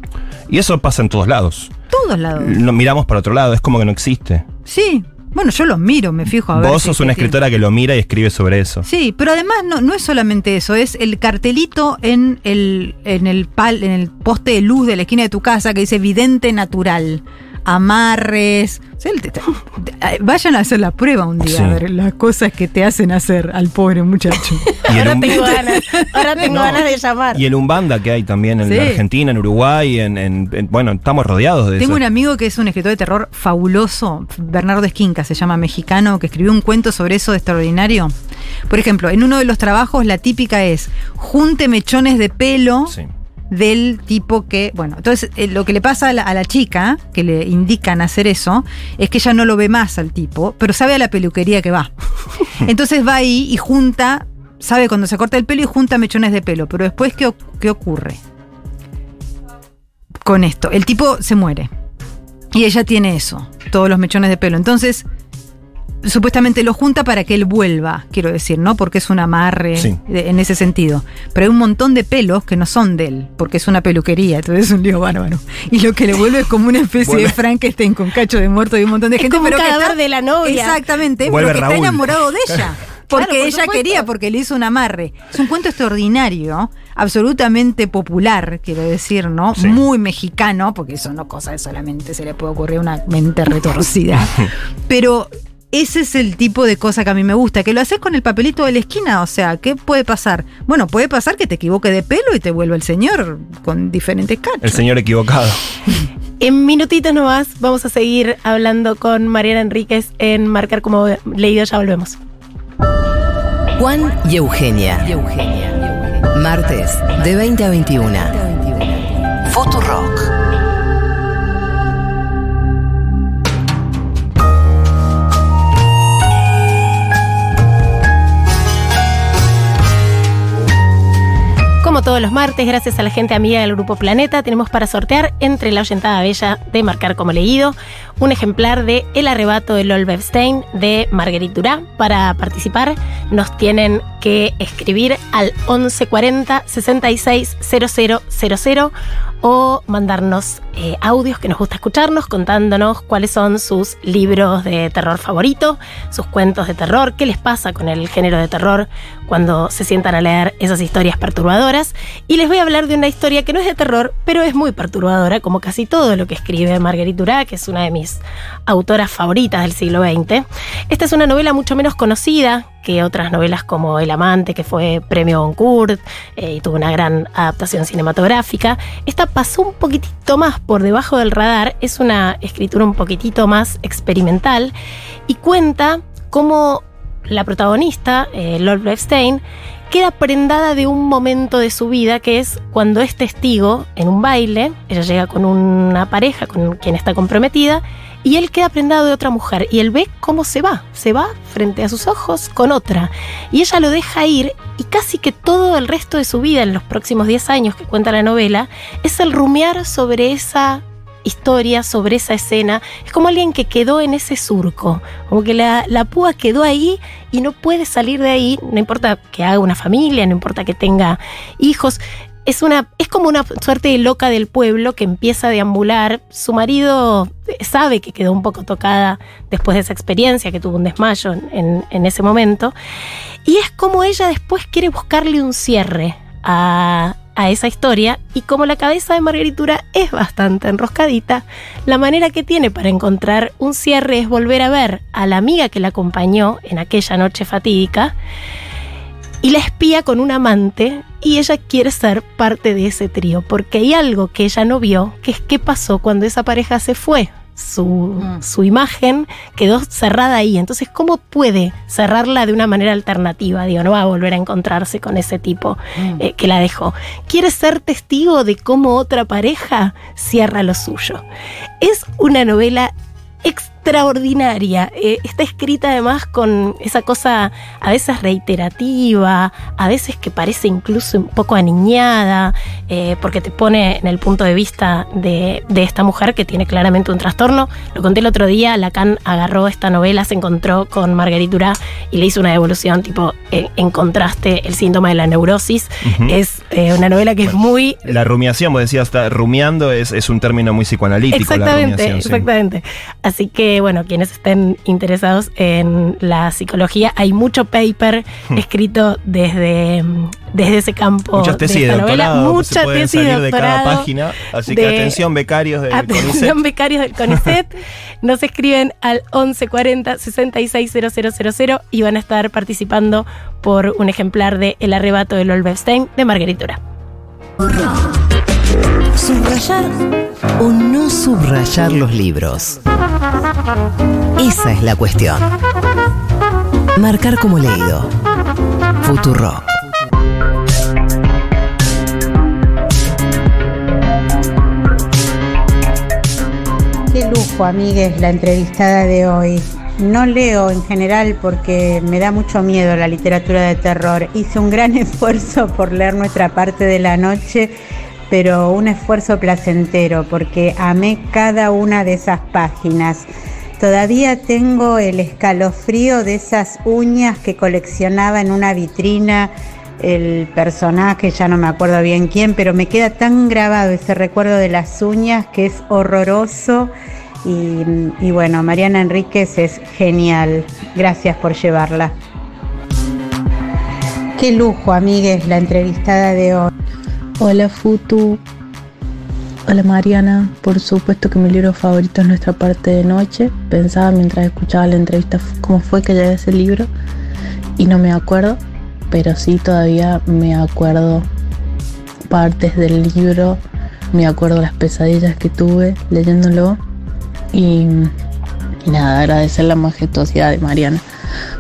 S2: Y eso pasa en todos lados.
S3: todos lados.
S2: No, miramos para otro lado, es como que no existe.
S3: Sí, bueno, yo los miro, me fijo a ver.
S2: Vos
S3: si-
S2: sos una
S3: tiene-
S2: escritora que lo mira y escribe sobre eso.
S3: Sí, pero además no, no es solamente eso, es el cartelito en el, en el pal, en el poste de luz de la esquina de tu casa que dice vidente natural. Amarres. O sea, el- te- te- te- vayan a hacer la prueba un día,
S2: Sí.
S3: a ver las cosas que te hacen hacer al pobre muchacho.
S2: Y el
S1: Ahora
S2: um-
S1: tengo ganas. Ahora tengo
S2: No.
S1: ganas de llamar.
S2: Y el Umbanda que hay también en
S3: Sí.
S2: Argentina, en Uruguay, en, en- en- bueno, estamos rodeados de
S3: Tengo
S2: eso.
S3: un amigo que es un escritor de terror fabuloso, Bernardo Esquinca, se llama mexicano, que escribió un cuento sobre eso de extraordinario. Por ejemplo, en uno de los trabajos la típica es junte mechones de pelo
S2: Sí.
S3: Del tipo que, bueno, entonces eh, lo que le pasa a la, a la chica, que le indican hacer eso, es que ella no lo ve más al tipo, pero sabe a la peluquería que va. Entonces va ahí y junta, sabe cuando se corta el pelo y junta mechones de pelo, pero después, ¿qué, qué ocurre? Con esto, el tipo se muere. Y ella tiene eso, todos los mechones de pelo. Entonces, supuestamente lo junta para que él vuelva, quiero decir, ¿no? Porque es un amarre
S2: Sí.
S3: de- en ese sentido. Pero hay un montón de pelos que no son de él, porque es una peluquería, entonces es un lío bárbaro. Y lo que le vuelve es como una especie
S2: Vuelve-
S3: de Frankenstein con cacho de muerto y un montón de
S1: Es
S3: gente.
S1: como un
S3: pero que
S1: cadáver
S3: está-
S1: de la novia.
S3: Exactamente,
S2: Vuelve
S3: pero que
S2: Raúl.
S3: está enamorado de ella. Porque
S1: Claro, por
S3: ella
S1: supuesto.
S3: quería, porque le hizo un amarre. Es un cuento extraordinario, absolutamente popular, quiero decir, ¿no?
S2: Sí.
S3: Muy mexicano, porque eso no cosa que solamente se le puede ocurrir a una mente retorcida. Pero ese es el tipo de cosa que a mí me gusta, que lo haces con el papelito de la esquina, o sea, ¿qué puede pasar? Bueno, puede pasar que te equivoque de pelo y te vuelva el señor con diferentes cachos.
S2: El señor equivocado.
S1: En minutitos nomás vamos a seguir hablando con Mariana Enríquez en Marcar como leído. Ya volvemos.
S4: Juan y Eugenia. Martes de 20 a 21. Futurock.
S1: Todos los martes, gracias a la gente amiga del Grupo Planeta, tenemos para sortear entre la oyentada bella de Marcar como leído un ejemplar de El arrebato de Lol Bebstein de Marguerite Durá. Para participar nos tienen que escribir al 1140 66 000 o mandarnos eh, audios que nos gusta escucharnos contándonos cuáles son sus libros de terror favoritos, sus cuentos de terror, qué les pasa con el género de terror cuando se sientan a leer esas historias perturbadoras. Y les voy a hablar de una historia que no es de terror, pero es muy perturbadora, como casi todo lo que escribe Marguerite Durá, que es una de mis autoras favoritas del siglo XX. Esta es una novela mucho menos conocida, que otras novelas como El amante, que fue premio Goncourt eh, y tuvo una gran adaptación cinematográfica. Esta pasó un poquitito más por debajo del radar, es una escritura un poquitito más experimental y cuenta cómo la protagonista, eh, Lord Epstein, queda prendada de un momento de su vida que es cuando es testigo en un baile, ella llega con una pareja con quien está comprometida y él queda prendado de otra mujer y él ve cómo se va, se va frente a sus ojos con otra y ella lo deja ir y casi que todo el resto de su vida en los próximos 10 años que cuenta la novela es el rumiar sobre esa historia sobre esa escena. Es como alguien que quedó en ese surco, como que la, la, púa quedó ahí y no puede salir de ahí, no importa que haga una familia, no importa que tenga hijos es una es como una suerte de loca del pueblo que empieza a deambular. Su marido sabe que quedó un poco tocada después de esa experiencia, que tuvo un desmayo en, en ese momento. Y es como ella después quiere buscarle un cierre a, a esa historia y como la cabeza de Margaritura es bastante enroscadita, la manera que tiene para encontrar un cierre es volver a ver a la amiga que la acompañó en aquella noche fatídica y la espía con un amante y ella quiere ser parte de ese trío porque hay algo que ella no vio, que es qué pasó cuando esa pareja se fue. Su, mm. su, imagen quedó cerrada ahí. Entonces, ¿cómo puede cerrarla de una manera alternativa? Digo, no va a volver a encontrarse con ese tipo mm. eh, que la dejó. Quiere ser testigo de cómo otra pareja cierra lo suyo. Es una novela extraordinaria. Eh, está escrita además con esa cosa a veces reiterativa, a veces que parece incluso un poco aniñada, eh, porque te pone en el punto de vista de, esta mujer que tiene claramente un trastorno. Lo conté el otro día, Lacan agarró esta novela, se encontró con Marguerite Durá y le hizo una devolución tipo, eh, encontraste el síntoma de la neurosis. Es una novela que es muy...
S2: La rumiación, vos decías, está rumiando, es, es un término muy psicoanalítico.
S1: Exactamente, exactamente. Así que, bueno, quienes estén interesados en la psicología, hay mucho paper hmm. escrito desde, desde ese campo.
S2: Muchas tesis de, novela, mucha tesis de cada página. Así que atención, becarios del
S1: Atención, becarios del CONICET. Nos escriben al 1140 660000 y van a estar participando por un ejemplar de El arrebato de Lolbestein de Marguerite
S4: Subrayar o no subrayar los libros. Esa es la cuestión. Marcar como leído. Futuro.
S5: Qué lujo, amigues, la entrevistada de hoy. No leo en general porque me da mucho miedo la literatura de terror. Hice un gran esfuerzo por leer nuestra parte de la noche pero un esfuerzo placentero porque amé cada una de esas páginas. Todavía tengo el escalofrío de esas uñas que coleccionaba en una vitrina el personaje, ya no me acuerdo bien quién, pero me queda tan grabado ese recuerdo de las uñas que es horroroso. Y, bueno, Mariana Enríquez es genial. Gracias por llevarla. Qué lujo, amigues, la entrevistada de hoy.
S6: Hola Futu. Hola Mariana. Por supuesto que mi libro favorito es Nuestra parte de noche. Pensaba mientras escuchaba la entrevista cómo fue que llegué ese libro y no me acuerdo, pero sí todavía me acuerdo partes del libro, me acuerdo las pesadillas que tuve leyéndolo y, y nada, agradecer la majestuosidad de Mariana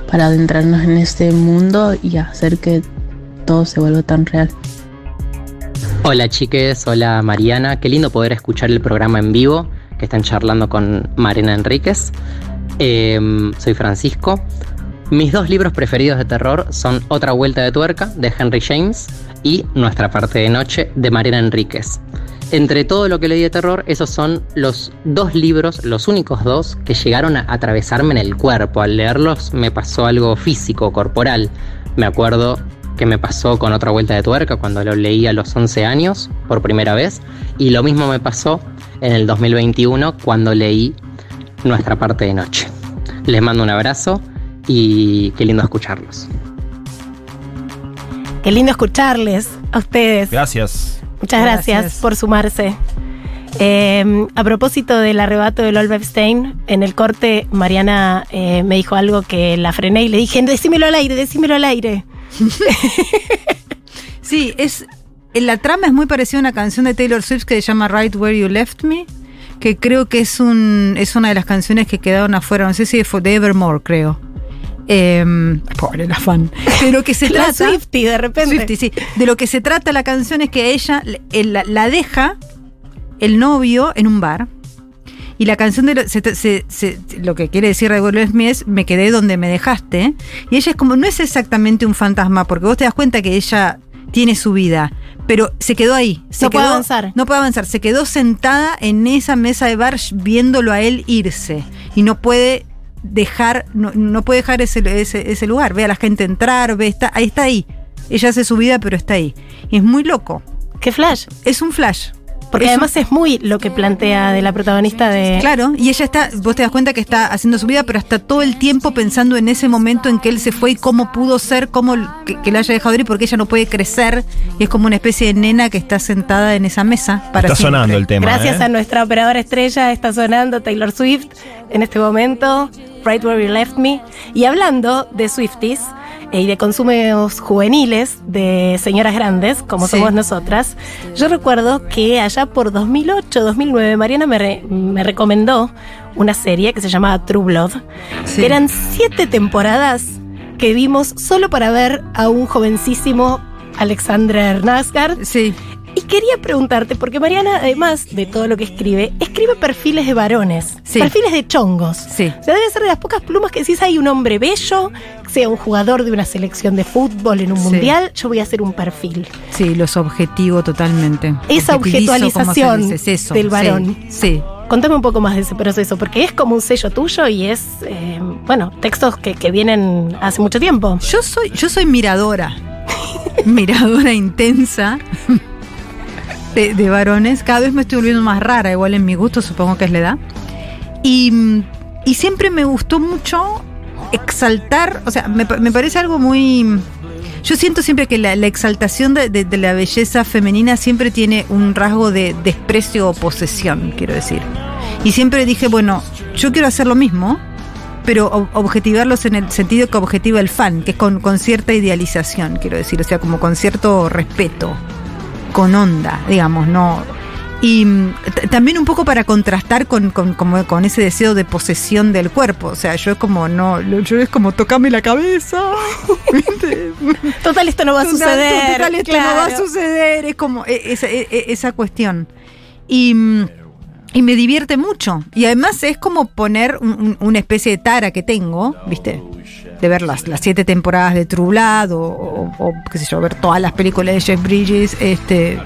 S6: para adentrarnos en este mundo y hacer que todo se vuelva tan real.
S7: Hola chiques, hola Mariana, qué lindo poder escuchar el programa en vivo que están charlando con Mariana Enríquez. Em, soy Francisco. Mis dos libros preferidos de terror son Otra Vuelta de Tuerca de Henry James y Nuestra Parte de Noche de Mariana Enríquez. entre todo lo que leí de terror, esos son los dos libros, los únicos dos, que llegaron a atravesarme en el cuerpo. Al leerlos me pasó algo físico, corporal. Me acuerdo que me pasó con otra vuelta de tuerca cuando lo leí a los 11 años por primera vez. Y lo mismo me pasó en el 2021 cuando leí Nuestra parte de noche. Les mando un abrazo y qué lindo escucharlos.
S1: Qué lindo escucharles a ustedes.
S2: Gracias.
S1: Muchas gracias,
S3: Gracias.
S1: por sumarse. Eh, a propósito del arrebato de Lol Epstein, en el corte Mariana eh, me dijo algo que la frené y le dije, decímelo al aire, decímelo al aire.
S3: Sí, es. La trama es muy parecida a una canción de Taylor Swift que se llama Right Where You Left Me, que creo que es un es una de las canciones que quedaron afuera, no sé si fue de Evermore, creo. Em, pobre la fan. De lo que se
S1: La
S3: trata.
S1: De repente.
S3: Swiftie, sí. De lo que se trata la canción es que ella el- la, la deja el novio en un bar. Y la canción de lo, se- se- se- lo que quiere decir Left Me es me quedé donde me dejaste. Y ella es como, no es exactamente un fantasma, porque vos te das cuenta que ella tiene su vida, pero se quedó ahí. Se
S1: No puede avanzar.
S3: No puede avanzar. Se quedó sentada en esa mesa de bar viéndolo a él irse. Y no puede dejar, no, no puede dejar ese, ese, ese lugar. Ve a la gente entrar, ve, está, ahí está ahí. Ella hace su vida, pero está ahí. Y es muy loco.
S1: Qué flash.
S3: Es un flash.
S1: Porque además es muy lo que plantea de la protagonista de...
S3: Claro, y ella está, vos te das cuenta que está haciendo su vida, pero está todo el tiempo pensando en ese momento en que él se fue y cómo pudo ser, cómo que, que la haya dejado ir, porque ella no puede crecer y es como una especie de nena que está sentada en esa mesa para
S2: Está
S3: siempre.
S2: sonando el tema.
S1: Gracias
S2: ¿eh?
S1: a nuestra operadora estrella está sonando Taylor Swift en este momento, Right Where You Left Me. Y hablando de Swifties y de consumos juveniles de señoras grandes, como
S3: Sí.
S1: somos nosotras, yo recuerdo que allá por 2008, 2009, Mariana me, re- me recomendó una serie que se llamaba True Blood,
S3: Sí.
S1: que eran siete temporadas que vimos solo para ver a un jovencísimo Alexander Nasgard
S3: Sí,
S1: quería preguntarte, porque Mariana, además de todo lo que escribe, escribe perfiles de varones,
S3: Sí.
S1: perfiles de chongos.
S3: Sí.
S1: O sea, debe ser de las pocas plumas que decís hay un hombre bello, sea un jugador de una selección de fútbol en un
S3: Sí.
S1: mundial, yo voy a hacer un perfil.
S3: sí, los objetivo totalmente.
S1: Esa objetualización del varón.
S3: Sí.
S1: Contame un poco más de ese proceso, porque es como un sello tuyo y es, eh, bueno, textos que, que vienen hace mucho tiempo.
S3: Yo soy, yo soy miradora. miradora intensa de, varones. Cada vez me estoy volviendo más rara, igual en mi gusto, supongo que es la edad. Y, y siempre me gustó mucho exaltar, o sea, me, me parece algo muy... Yo siento siempre que la, exaltación de, de- la belleza femenina siempre tiene un rasgo de desprecio o posesión, quiero decir. Y siempre dije, bueno, yo quiero hacer lo mismo, pero ob- objetivarlos en el sentido que objetiva el fan, que es con, con cierta idealización, quiero decir, o sea, como con cierto respeto, con onda, digamos, no. Y mm, también un poco para contrastar con, con, con ese deseo de posesión del cuerpo, o sea, yo es como, no, yo es como tocame la cabeza.
S1: Total, esto no va a
S3: Total,
S1: suceder.
S3: total, esto no va a suceder. Es como e- esa, e- e- esa cuestión. Y, mm, y me divierte mucho. Y además es como poner un- un- una especie de tara que tengo, ¿viste? De ver las, las siete temporadas de True Blood o, o- o, qué sé yo, ver todas las películas de Jeff Bridges, este,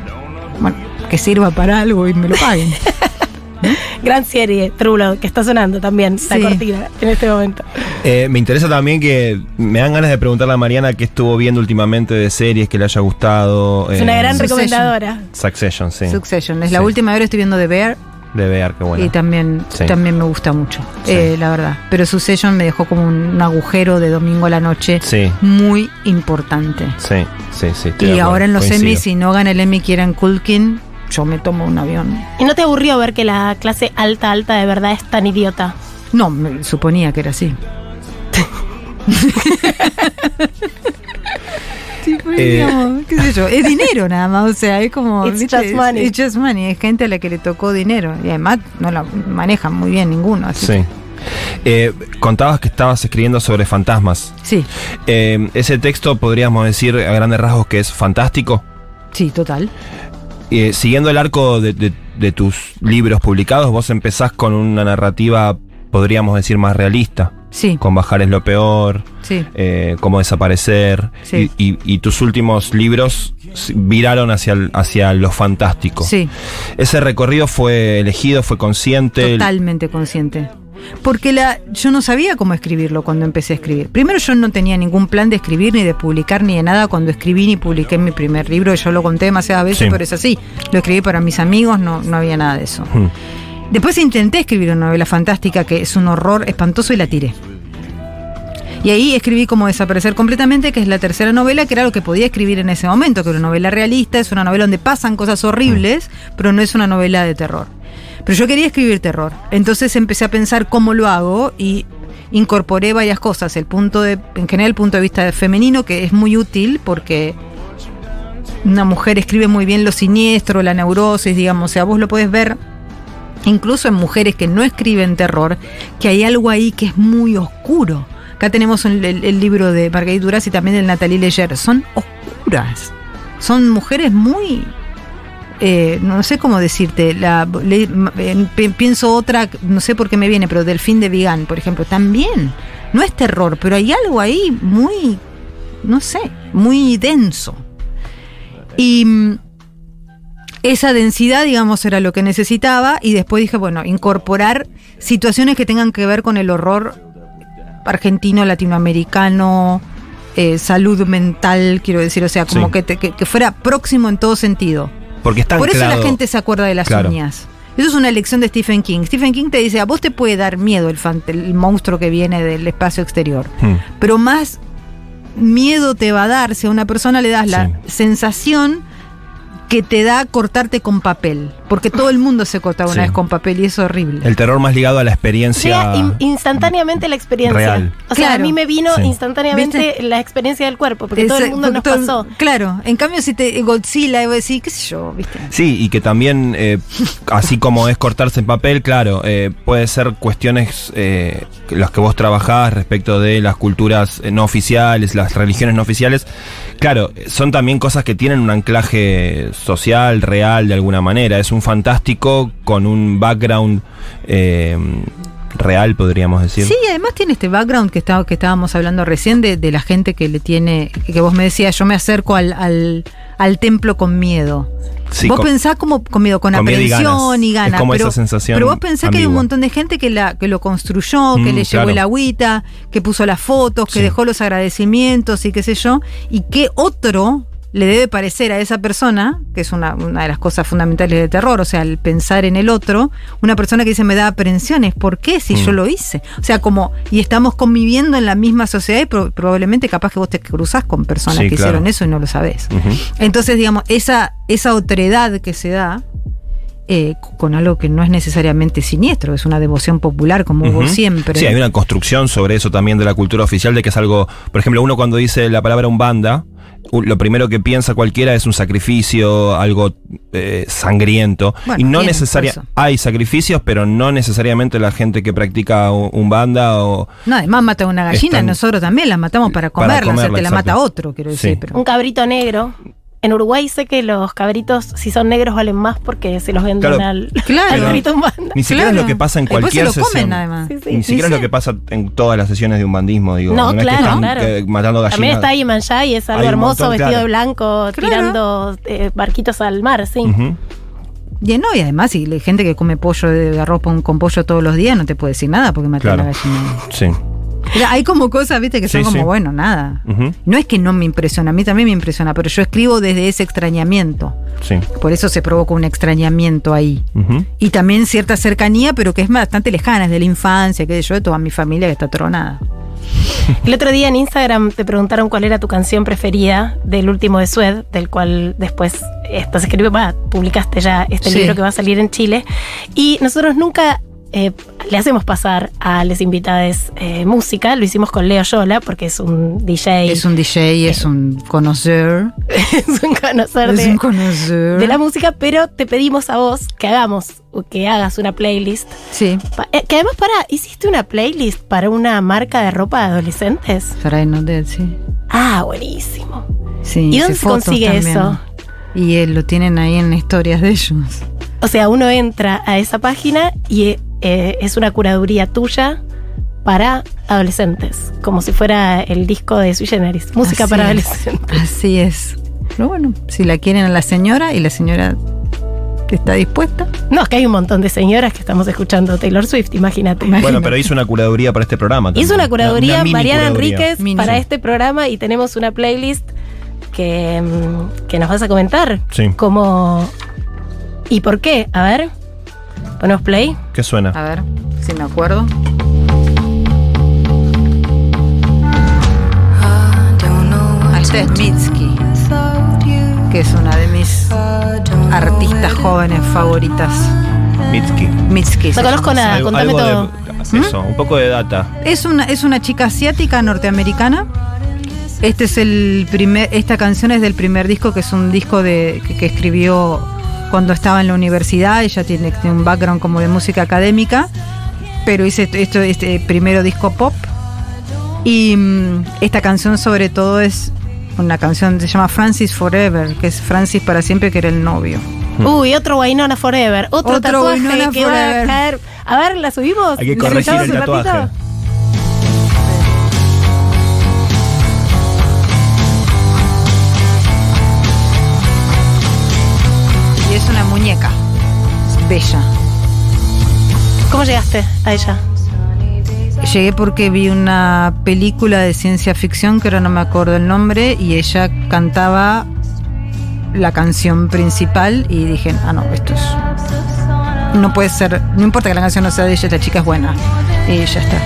S3: bueno, que sirva para algo y me lo paguen.
S1: Gran serie, True Blood, que está sonando también, la
S3: Sí.
S1: cortina, en este momento.
S2: Eh, me interesa también que me dan ganas de preguntarle a Mariana qué estuvo viendo últimamente de series que le haya gustado.
S1: Es
S2: eh,
S1: una gran
S3: Succession.
S1: recomendadora.
S2: Succession, sí.
S3: Succession. Es la última hora estoy viendo The Bear
S2: De ver, qué bueno.
S3: y también,
S2: Sí.
S3: también me gusta mucho,
S2: Sí.
S3: eh, la verdad. Pero Succession me dejó como un agujero de domingo a la noche
S2: Sí,
S3: muy importante.
S2: sí, sí, sí.
S3: Y ahora en los
S2: coincido.
S3: Emmys, si no gana el Emmy Kieran Culkin, yo me tomo un avión.
S1: ¿Y no te aburrió ver que la clase alta, alta de verdad es tan idiota?
S3: No, me suponía que era así. Sí, pues,
S2: Eh.
S3: digamos, qué sé yo, es dinero nada más, o sea, es como...
S1: It's
S3: ¿viste?
S1: just money.
S3: It's just money, es gente a la que le tocó dinero y además no la manejan muy bien ninguno, así
S2: Sí. Eh, contabas que estabas escribiendo sobre fantasmas.
S3: sí,
S2: Eh, ese texto podríamos decir a grandes rasgos que es fantástico.
S3: sí, total.
S2: Eh, siguiendo el arco de, de- de tus libros publicados, vos empezás con una narrativa, podríamos decir, más realista.
S3: Sí,
S2: con Bajar es lo peor,
S3: sí.
S2: eh, Cómo desaparecer,
S3: Sí.
S2: y, y- y tus últimos libros viraron hacia, el- hacia lo fantástico.
S3: Sí,
S2: Ese recorrido fue elegido, fue consciente.
S3: totalmente consciente. Porque la, yo no sabía cómo escribirlo cuando empecé a escribir. Primero yo no tenía ningún plan de escribir, ni de publicar, ni de nada cuando escribí ni publiqué mi primer libro. Yo lo conté demasiadas veces,
S2: Sí.
S3: pero es así. Lo escribí para mis amigos, no, no había nada de eso.
S2: Hmm.
S3: Después intenté escribir una novela fantástica que es un horror espantoso y la tiré. Y ahí escribí como Desaparecer completamente, que es la tercera novela, que era lo que podía escribir en ese momento, que era una novela realista, es una novela donde pasan cosas horribles, pero no es una novela de terror. Pero yo quería escribir terror. Entonces empecé a pensar cómo lo hago y incorporé varias cosas. El punto de, en general el punto de vista femenino, que es muy útil porque una mujer escribe muy bien lo siniestro, la neurosis, digamos. O sea, vos lo podés ver incluso en mujeres que no escriben terror, que hay algo ahí que es muy oscuro. Acá tenemos el, libro de Marguerite Duras y también el Nathalie Leger. Son oscuras. Son mujeres muy. eh, no sé cómo decirte. La, pienso otra, no sé por qué me viene, pero Delfín de Vigan, por ejemplo, también. No es terror, pero hay algo ahí muy. No sé, muy denso. Y. esa densidad, digamos, era lo que necesitaba y después dije, bueno, incorporar situaciones que tengan que ver con el horror argentino, latinoamericano, eh, salud mental, quiero decir, o sea, como
S2: Sí.
S3: que, te- que, que fuera próximo en todo sentido.
S2: Porque está
S3: Por eso la gente se acuerda de las
S2: Claro.
S3: uñas. Eso es una elección de Stephen King. Stephen King te dice, a vos te puede dar miedo el, fan- el monstruo que viene del espacio exterior,
S2: Hmm.
S3: pero más miedo te va a dar si a una persona le das la sensación que te da cortarte con papel. Porque todo el mundo se
S2: Sí.
S3: una vez con papel y es horrible.
S2: El terror más ligado a la experiencia.
S1: In- instantáneamente la experiencia.
S2: Real.
S1: O sea,
S3: Claro.
S1: a mí me vino
S2: Sí.
S1: instantáneamente la experiencia del cuerpo, porque todo el mundo nos
S3: todo-
S1: pasó.
S3: Claro, en cambio si te Godzilla, iba a decir, qué sé yo, ¿viste?
S2: Sí, y que también, eh, así como es cortarse en papel, claro, eh, puede ser cuestiones eh, las que vos trabajás respecto de las culturas eh, no oficiales, las religiones no oficiales. Claro, son también cosas que tienen un anclaje social, real, de alguna manera. Es un fantástico con un background eh, real, podríamos decir.
S3: Sí, y además tiene este background que, estaba, que estábamos hablando recién de, de la gente que le tiene, que vos me decías, yo me acerco al, al, al templo con miedo.
S2: Sí,
S3: vos
S2: con-
S3: pensás como con miedo, con,
S2: con
S3: aprensión y ganas. Pero,
S2: esa sensación
S3: pero vos pensás que hay un montón de gente que, la, que lo construyó, que
S2: Mm,
S3: le llevó
S2: claro.
S3: el agüita, que puso las fotos, que
S2: Sí.
S3: dejó los agradecimientos y qué sé yo, y que otro le debe parecer a esa persona, que es una, una de las cosas fundamentales del terror, o sea, el pensar en el otro, una persona que dice me da aprensiones, ¿por qué si
S2: Mm.
S3: yo lo hice? O sea, como, y estamos conviviendo en la misma sociedad y pro- probablemente capaz que vos te cruzás con personas
S2: Sí,
S3: que
S2: claro.
S3: hicieron eso y no lo sabés. Entonces, digamos, esa, esa otredad que se da eh, con algo que no es necesariamente siniestro, es una devoción popular como hubo siempre.
S2: Sí, hay una construcción sobre eso también de la cultura oficial, de que es algo, por ejemplo, uno cuando dice la palabra umbanda, lo primero que piensa cualquiera es un sacrificio, algo eh, sangriento.
S3: Bueno,
S2: y no
S3: bien,
S2: necesaria,
S3: por eso.
S2: hay sacrificios, pero no necesariamente la gente que practica u- umbanda o...
S3: No, además mata una gallina,
S2: Están-
S3: nosotros también la matamos para
S2: Para
S3: comerla, o sea, te la mata otro, quiero decir.
S2: Sí.
S3: Pero,
S1: Un cabrito negro. En Uruguay sé que los cabritos, si son negros, valen más porque se los venden
S2: Claro.
S1: al,
S3: Claro.
S1: al cabrito en banda.
S2: Ni siquiera
S3: Claro.
S2: es lo que pasa en cualquier
S3: se lo comen,
S2: sesión.
S3: además.
S1: Sí, sí.
S2: Ni siquiera es lo que pasa en todas las sesiones de umbandismo, digo.
S1: No,
S2: es que
S1: claro,
S2: están,
S1: claro.
S2: eh, matando gallinas.
S1: También está Imanjá y es algo
S2: Hay un
S1: hermoso,
S2: montón,
S1: vestido
S2: claro.
S1: de blanco,
S3: Claro.
S1: tirando eh, barquitos al mar, sí.
S3: Y, no, y además, si hay gente que come pollo de arroz con, con pollo todos los días, no te puede decir nada porque mata
S2: Claro.
S3: a la gallina.
S2: Sí.
S3: Hay como cosas, viste, que son
S2: Sí,
S3: como,
S2: sí.
S3: bueno, nada. No es que no me impresiona, a mí también me impresiona, pero yo escribo desde ese extrañamiento.
S2: Sí.
S3: Por eso se provoca un extrañamiento ahí. Y también cierta cercanía, pero que es bastante lejana, es de la infancia, que yo, de toda mi familia que está tronada.
S1: El otro día en Instagram te preguntaron cuál era tu canción preferida del último de Sued, del cual después estás escribiendo, va, publicaste ya este
S3: Sí.
S1: libro que va a salir en Chile. Y nosotros nunca eh, le hacemos pasar a los invitados eh, música, lo hicimos con Leo Yola, porque es un DJ,
S3: Es un DJ, es un conocer.
S1: es un conocedor
S3: Es
S1: de,
S3: un conocer.
S1: de la música, pero te pedimos a vos que hagamos, o que hagas una playlist.
S3: Sí,
S1: eh, que además, para, ¿hiciste una playlist para una marca de ropa de adolescentes?
S3: Sarai No Dead, sí.
S1: Ah, buenísimo.
S3: sí
S1: ¿Y dónde se consigue
S3: también.
S1: eso?
S3: Y él lo tienen ahí en historias de ellos.
S1: O sea, uno entra a esa página y eh, es una curaduría tuya para adolescentes, como si fuera el disco de Sui Generis, música
S3: Así
S1: para
S3: es.
S1: adolescentes.
S3: Así es. Pero bueno, si la quieren a la señora y la señora está dispuesta.
S1: No, es que hay un montón de señoras que estamos escuchando Taylor Swift, imagínate.
S2: Bueno, pero hizo una curaduría para este programa.
S1: Hizo
S2: también.
S1: una curaduría
S2: Una mini
S1: Mariana
S2: curaduría.
S1: Enríquez
S3: Mini.
S1: para este programa y tenemos una playlist que, mm, que nos vas a comentar.
S2: Sí.
S1: Cómo y por qué. A ver, ponemos play.
S2: ¿Qué suena?
S3: A ver, si me acuerdo. Esta es Mitski, que es una de mis artistas jóvenes favoritas.
S2: Mitski.
S3: Mitski.
S1: No conozco nada,
S2: Algo-
S1: contame
S2: algo de-
S1: todo.
S2: eso, un poco de data.
S3: Es una, es una chica asiática norteamericana. Este es el primer, esta canción es del primer disco, que es un disco de, que, que escribió cuando estaba en la universidad. Ella tiene, tiene un background como de música académica, pero hice esto, esto- este primero disco pop. Y mm, esta canción sobre todo es una canción que se llama Francis Forever, que es Francis para siempre, que era el novio.
S1: Uy, otro Wainona Forever, otro,
S3: Otro
S1: tatuaje que va a
S3: Forever.
S1: caer. A ver, ¿la subimos?
S2: Hay que
S1: ¿La
S2: corregir el
S1: un ratito?
S2: tatuaje.
S3: Bella.
S1: ¿Cómo llegaste a ella?
S3: Llegué porque vi una película de ciencia ficción que ahora no me acuerdo el nombre y ella cantaba la canción principal y dije, ah no, esto es... No puede ser, no importa que la canción no sea de ella, esta chica es buena. Y ya está.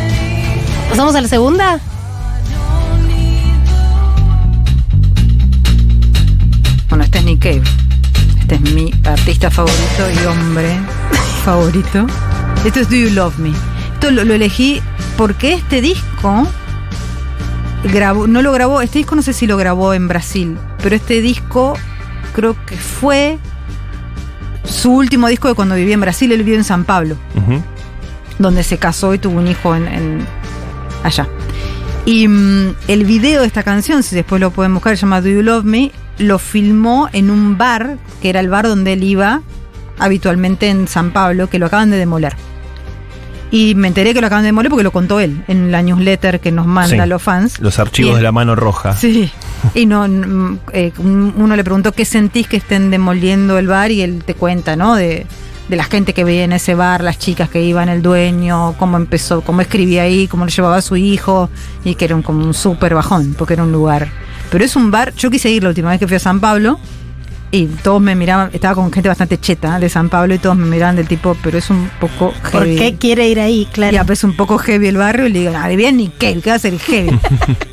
S1: ¿Pasamos a la segunda?
S3: Bueno, este es Nick Cave. Este es mi artista favorito y hombre favorito. Esto es Do You Love Me. Esto lo, lo elegí porque este disco grabó, no lo grabó, este disco no sé si lo grabó en Brasil, pero este disco creo que fue su último disco de cuando vivía en Brasil, él vivió en San Pablo donde se casó y tuvo un hijo en, en- allá. Y mm, el video de esta canción, si después lo pueden buscar, se llama Do You Love Me, lo filmó en un bar, que era el bar donde él iba habitualmente en San Pablo, que lo acaban de demoler. Y me enteré que lo acaban de demoler porque lo contó él en la newsletter que nos manda
S2: Sí.
S3: los fans.
S2: Los archivos
S3: Y-
S2: de la mano roja.
S3: Sí. Y no, eh, un- uno le preguntó qué sentís que estén demoliendo el bar y él te cuenta, ¿no? De, de la gente que veía en ese bar, las chicas que iban, el dueño, cómo empezó, cómo escribía ahí, cómo lo llevaba a su hijo y que era un, como un súper bajón, porque era un lugar. Pero es un bar, yo quise ir la última vez que fui a San Pablo y todos me miraban, estaba con gente bastante cheta de San Pablo y todos me miraban del tipo, pero es un poco
S1: ¿Por
S3: heavy.
S1: qué quiere ir ahí? Claro.
S3: Ya, pues es un poco heavy el barrio y le digo, ah, bien ni qué, ¿qué va a ser heavy?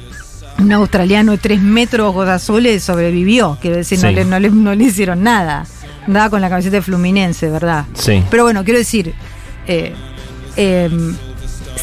S3: un australiano de tres metros, ojos azules, sobrevivió. Quiero decir, no, le, no, le, no le hicieron nada. Andaba con la camiseta de Fluminense, ¿verdad?
S2: Sí.
S3: Pero bueno, quiero decir, eh, eh,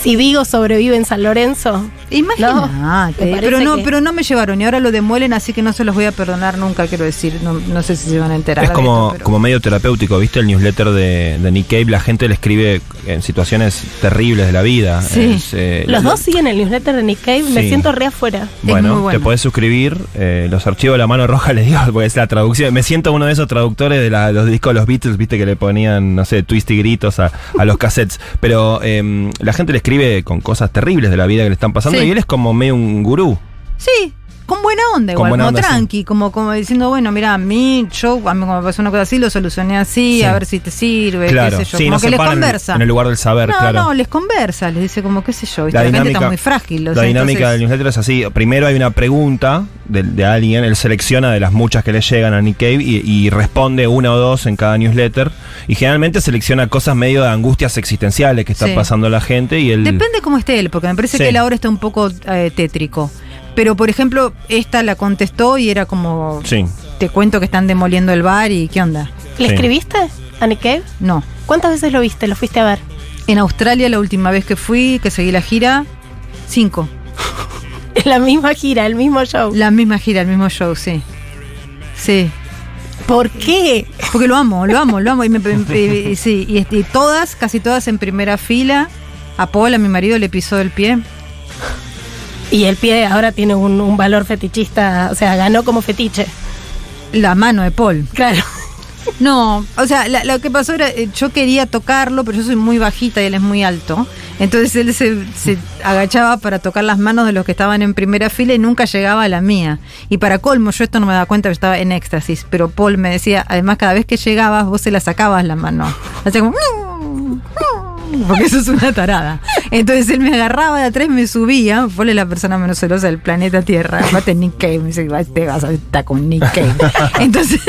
S1: Si Vigo sobrevive en San Lorenzo.
S3: Imagínate.
S1: ¿te parece
S3: pero no,
S1: que-
S3: pero no me llevaron y ahora lo demuelen, así que no se los voy a perdonar nunca, quiero decir. No, no sé si se van a enterar.
S2: Es como,
S3: esto, pero-
S2: como medio terapéutico, ¿viste? El newsletter de, de Nick Cave, la gente le escribe en situaciones terribles de la vida.
S3: Sí.
S2: Es, eh,
S1: Los
S2: lo-
S1: dos siguen el newsletter de Nick Cave. Me siento re afuera.
S2: Bueno, te podés suscribir. eh, los archivos de la mano roja les digo, porque es la traducción. Me siento uno de esos traductores de la- los discos de los Beatles, viste, que le ponían, no sé, twist y gritos a, a los cassettes. Pero em, la gente le escribe con cosas terribles de la vida que le están pasando
S3: Sí.
S2: Y él es como medio un gurú.
S3: Sí, con buena onda, igual,
S2: buena
S3: como
S2: onda, sí.
S3: tranqui, como, como diciendo, bueno, mira, a mí, yo, cuando me pasó una cosa así, lo solucioné así,
S2: Sí.
S3: a ver si te sirve,
S2: claro,
S3: qué sé yo.
S2: sí,
S3: como
S2: no
S3: que
S2: se
S3: les conversa.
S2: en el lugar del saber,
S3: no,
S2: claro.
S3: no, les conversa, les dice como, qué sé yo, ¿viste?
S2: La
S3: la, gente
S2: dinámica-
S3: está muy frágil. o
S2: La dinámica
S3: entonces-
S2: del newsletter es así. Primero hay una pregunta de, de alguien, él selecciona de las muchas que le llegan a Nick Cave y, y responde una o dos en cada newsletter. Y generalmente selecciona cosas medio de angustias existenciales que está
S3: Sí.
S2: pasando la gente y él...
S3: Depende cómo esté él, porque me parece que él ahora está un poco eh, tétrico. Pero, por ejemplo, esta la contestó y era como,
S2: Sí.
S3: te cuento que están demoliendo el bar y ¿qué onda?
S1: ¿Le
S2: Sí.
S1: escribiste a Nick Cave?
S3: No.
S1: ¿Cuántas veces lo viste? ¿Lo fuiste a ver?
S3: En Australia la última vez que fui, que seguí la gira, cinco.
S1: La misma gira, el mismo show.
S3: La misma gira, el mismo show, sí. Sí.
S1: ¿Por qué?
S3: Porque lo amo, lo amo, lo amo. Y, me- me- y- sí, y, y todas, casi todas en primera fila. A Paul, a mi marido, le pisó el pie.
S1: Y el pie ahora tiene un, un valor fetichista, o sea, ganó como fetiche.
S3: La mano de Paul.
S1: Claro.
S3: No, o sea, la- lo que pasó era, eh, yo quería tocarlo, pero yo soy muy bajita y él es muy alto. Entonces él se, se agachaba para tocar las manos de los que estaban en primera fila y nunca llegaba a la mía. Y para colmo, yo esto no me daba cuenta que estaba en éxtasis, pero Paul me decía, además cada vez que llegabas vos se la sacabas la mano. Hacía como... Porque eso es una tarada. Entonces él me agarraba de atrás me subía. Es la persona menos celosa del planeta Tierra. Aparte Nick Cave. Me dice, te vas a estar con Nick Cave. Entonces...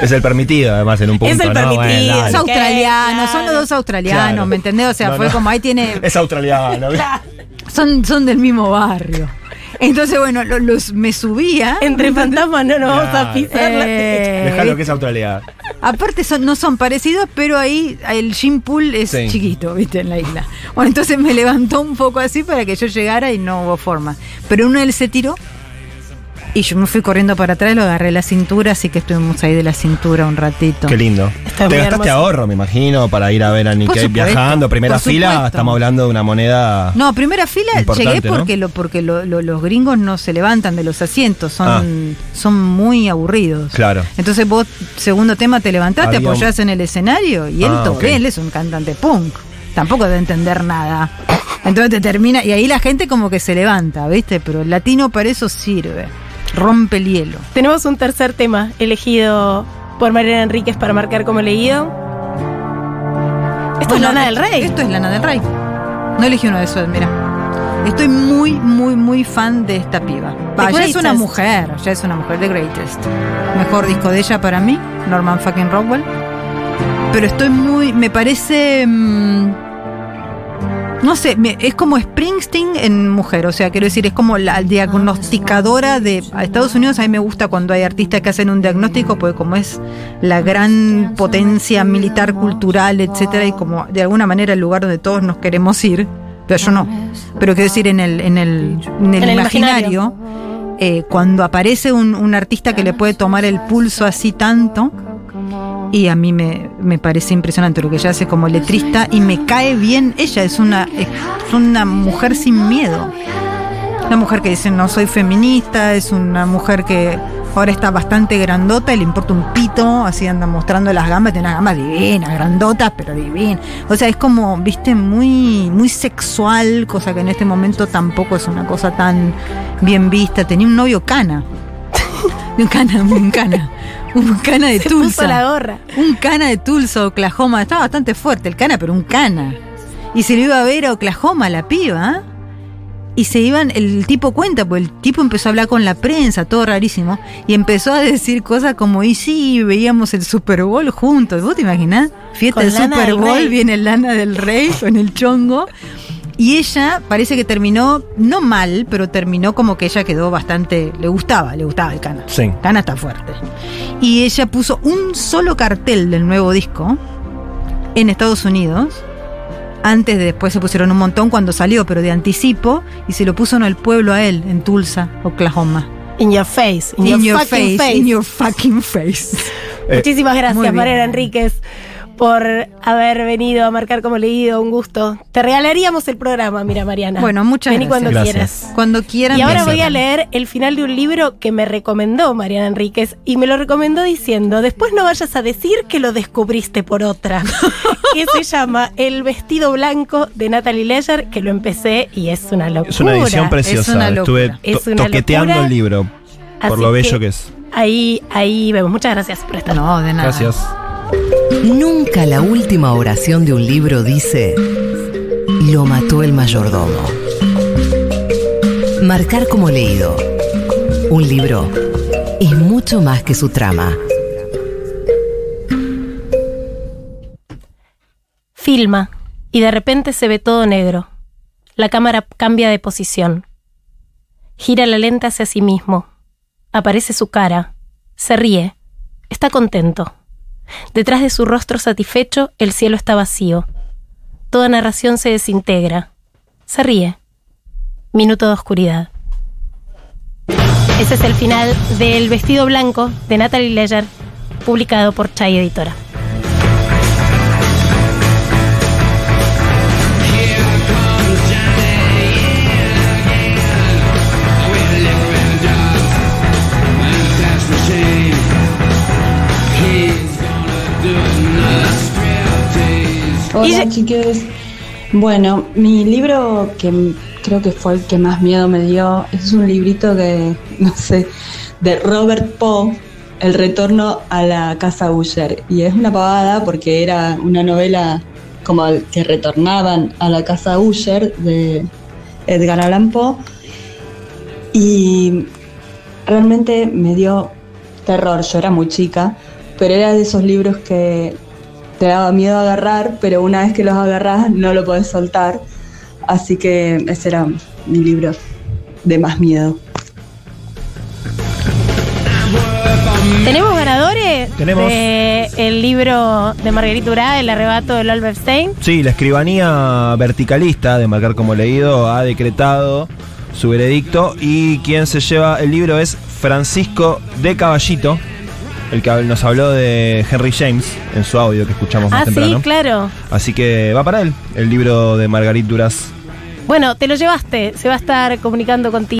S2: Es el permitido, además, en un punto.
S1: Es el
S2: ¿no?
S1: permitido.
S2: Bueno, dale.
S3: Es australiano, son los dos australianos,
S2: Claro.
S3: ¿me entendés? O sea,
S2: No,
S3: fue
S2: no.
S3: como ahí tiene.
S2: Es australiano.
S3: Son, son del mismo barrio. Entonces, bueno, lo- los, me subía.
S1: Entre fantasmas no nos vamos a pisar la
S3: Eh,
S2: Déjalo que es australiano.
S3: Aparte son, no son parecidos, pero ahí el gym pool es
S2: Sí.
S3: chiquito, viste, en la isla. Bueno, entonces me levantó un poco así para que yo llegara y no hubo forma. Pero uno él se tiró y yo me fui corriendo para atrás, lo agarré la cintura, así que estuvimos ahí de la cintura un ratito.
S2: Qué lindo.
S1: Está
S2: Te gastaste
S1: hermoso.
S2: ahorro, me imagino, para ir a ver a
S3: supuesto,
S2: viajando. Primera fila, estamos hablando de una moneda.
S3: No, primera fila llegué
S2: ¿no?
S3: porque lo, porque lo- lo- los gringos no se levantan de los asientos, son,
S2: Ah.
S3: son muy aburridos.
S2: Claro.
S3: Entonces vos, segundo tema, te levantás, te
S2: Había un-
S3: apoyás en el escenario y él
S2: Ah,
S3: todo él es un cantante punk. Tampoco debe entender nada. Entonces te termina, y ahí la gente como que se levanta, ¿viste? Pero el latino para eso sirve. Rompe el hielo.
S1: Tenemos un tercer tema elegido por Mariana Enríquez para marcar como leído. Esto
S3: Bueno,
S1: es Lana del Rey.
S3: Esto es Lana del Rey. No elegí uno de esos, mira. Estoy muy, muy, muy fan de esta piba. Va, ya es una mujer, ya es una mujer, The Greatest. Mejor disco de ella para mí, Norman fucking Rockwell. Pero estoy muy, me parece, mm, no sé, me- es como Springsteen en mujer, o sea, quiero decir, es como la diagnosticadora de a Estados Unidos. A mí me gusta cuando hay artistas que hacen un diagnóstico, porque como es la gran potencia militar, cultural, etcétera, y como de alguna manera el lugar donde todos nos queremos ir, pero yo no. Pero quiero decir, en el, en el, en el
S1: En el
S3: imaginario, eh, cuando aparece un, un artista que le puede tomar el pulso así tanto, y a mí me, me parece impresionante lo que ella hace como letrista y me cae bien. Ella es una, es una mujer sin miedo. Una mujer que dice no soy feminista, es una mujer que ahora está bastante grandota y le importa un pito, así anda mostrando las gambas, tiene unas gambas divinas, grandotas, pero divinas. O sea, es como, viste, muy, muy sexual, cosa que en este momento tampoco es una cosa tan bien vista. Tenía un novio cana. Un cana, un cana. Un cana de
S1: Se puso
S3: Tulsa.
S1: la gorra.
S3: Un cana de Tulsa, Oklahoma. Estaba bastante fuerte el cana, pero un cana. Y se lo iba a ver a Oklahoma, la piba. Y se iban, el tipo cuenta, pues el tipo empezó a hablar con la prensa, todo rarísimo. Y empezó a decir cosas como, y sí, veíamos el Super Bowl juntos. ¿Vos te imaginás? Fiesta del Super
S1: del
S3: Bowl,
S1: Rey.
S3: viene Lana del Rey con el chongo. Y ella parece que terminó, no mal, pero terminó como que ella quedó bastante, le gustaba, le gustaba el cana.
S2: Sí.
S3: Cana está fuerte. Y ella puso un solo cartel del nuevo disco en Estados Unidos. Antes de después se pusieron un montón cuando salió, pero de anticipo. Y se lo puso en el pueblo a él, en Tulsa, Oklahoma.
S1: In your face. In,
S3: In
S1: your,
S3: your
S1: fucking
S3: face,
S1: face.
S3: in your fucking face.
S2: Eh,
S1: Muchísimas gracias. Mariana Enríquez, por haber venido a marcar como leído. Un gusto. Te regalaríamos el programa, mira, Mariana.
S3: Bueno, muchas
S1: Vení
S3: gracias.
S1: cuando
S2: Gracias.
S1: quieras.
S3: Cuando quieran.
S1: Y ahora voy a leer el final de un libro que me recomendó Mariana Enríquez y me lo recomendó diciendo, después no vayas a decir que lo descubriste por otra, que se llama El vestido blanco de Natalie Leyer, que lo empecé y es una locura.
S2: Es una edición preciosa.
S3: es una
S2: Estuve
S3: locura.
S1: Es
S2: to-
S1: una
S2: toqueteando
S1: locura.
S2: el libro. Por
S1: Así
S2: lo bello que es.
S1: Ahí, ahí vemos. Muchas gracias por estar.
S3: No, de nada.
S2: Gracias.
S4: Nunca la última oración de un libro dice, lo mató el mayordomo. Marcar como leído. Un libro es mucho más que su trama.
S1: Filma y de repente se ve todo negro. La cámara cambia de posición. Gira la lente hacia sí mismo. Aparece su cara. Se ríe. Está contento. Detrás de su rostro satisfecho, el cielo está vacío. Toda narración se desintegra. Se ríe. Minuto de oscuridad. Ese es el final de El vestido blanco de Natalie Leyer, publicado por Chai Editora.
S8: Hola chiques, Bueno, mi libro que creo que fue el que más miedo me dio es un librito que, no sé, de Robert Poe, El retorno a la casa Usher. Y es una pavada porque era una novela como el que retornaban a la casa Usher de Edgar Allan Poe. Y realmente me dio terror, yo era muy chica, pero era de esos libros que te daba miedo agarrar, pero una vez que los agarras no lo podés soltar. Así que ese era mi libro de más miedo.
S1: ¿Tenemos ganadores?
S2: Tenemos.
S1: De el libro de Margarita Urá, El arrebato del Albert Stein.
S2: Sí, la escribanía verticalista de marcar como leído ha decretado su veredicto y quien se lleva el libro es Francisco de Caballito, el que nos habló de Henry James en su audio que escuchamos más
S1: Ah, sí,
S2: temprano.
S1: claro.
S2: Así que va para él, el libro de Margarit Duras.
S1: Bueno, te lo llevaste. Se va a estar comunicando contigo.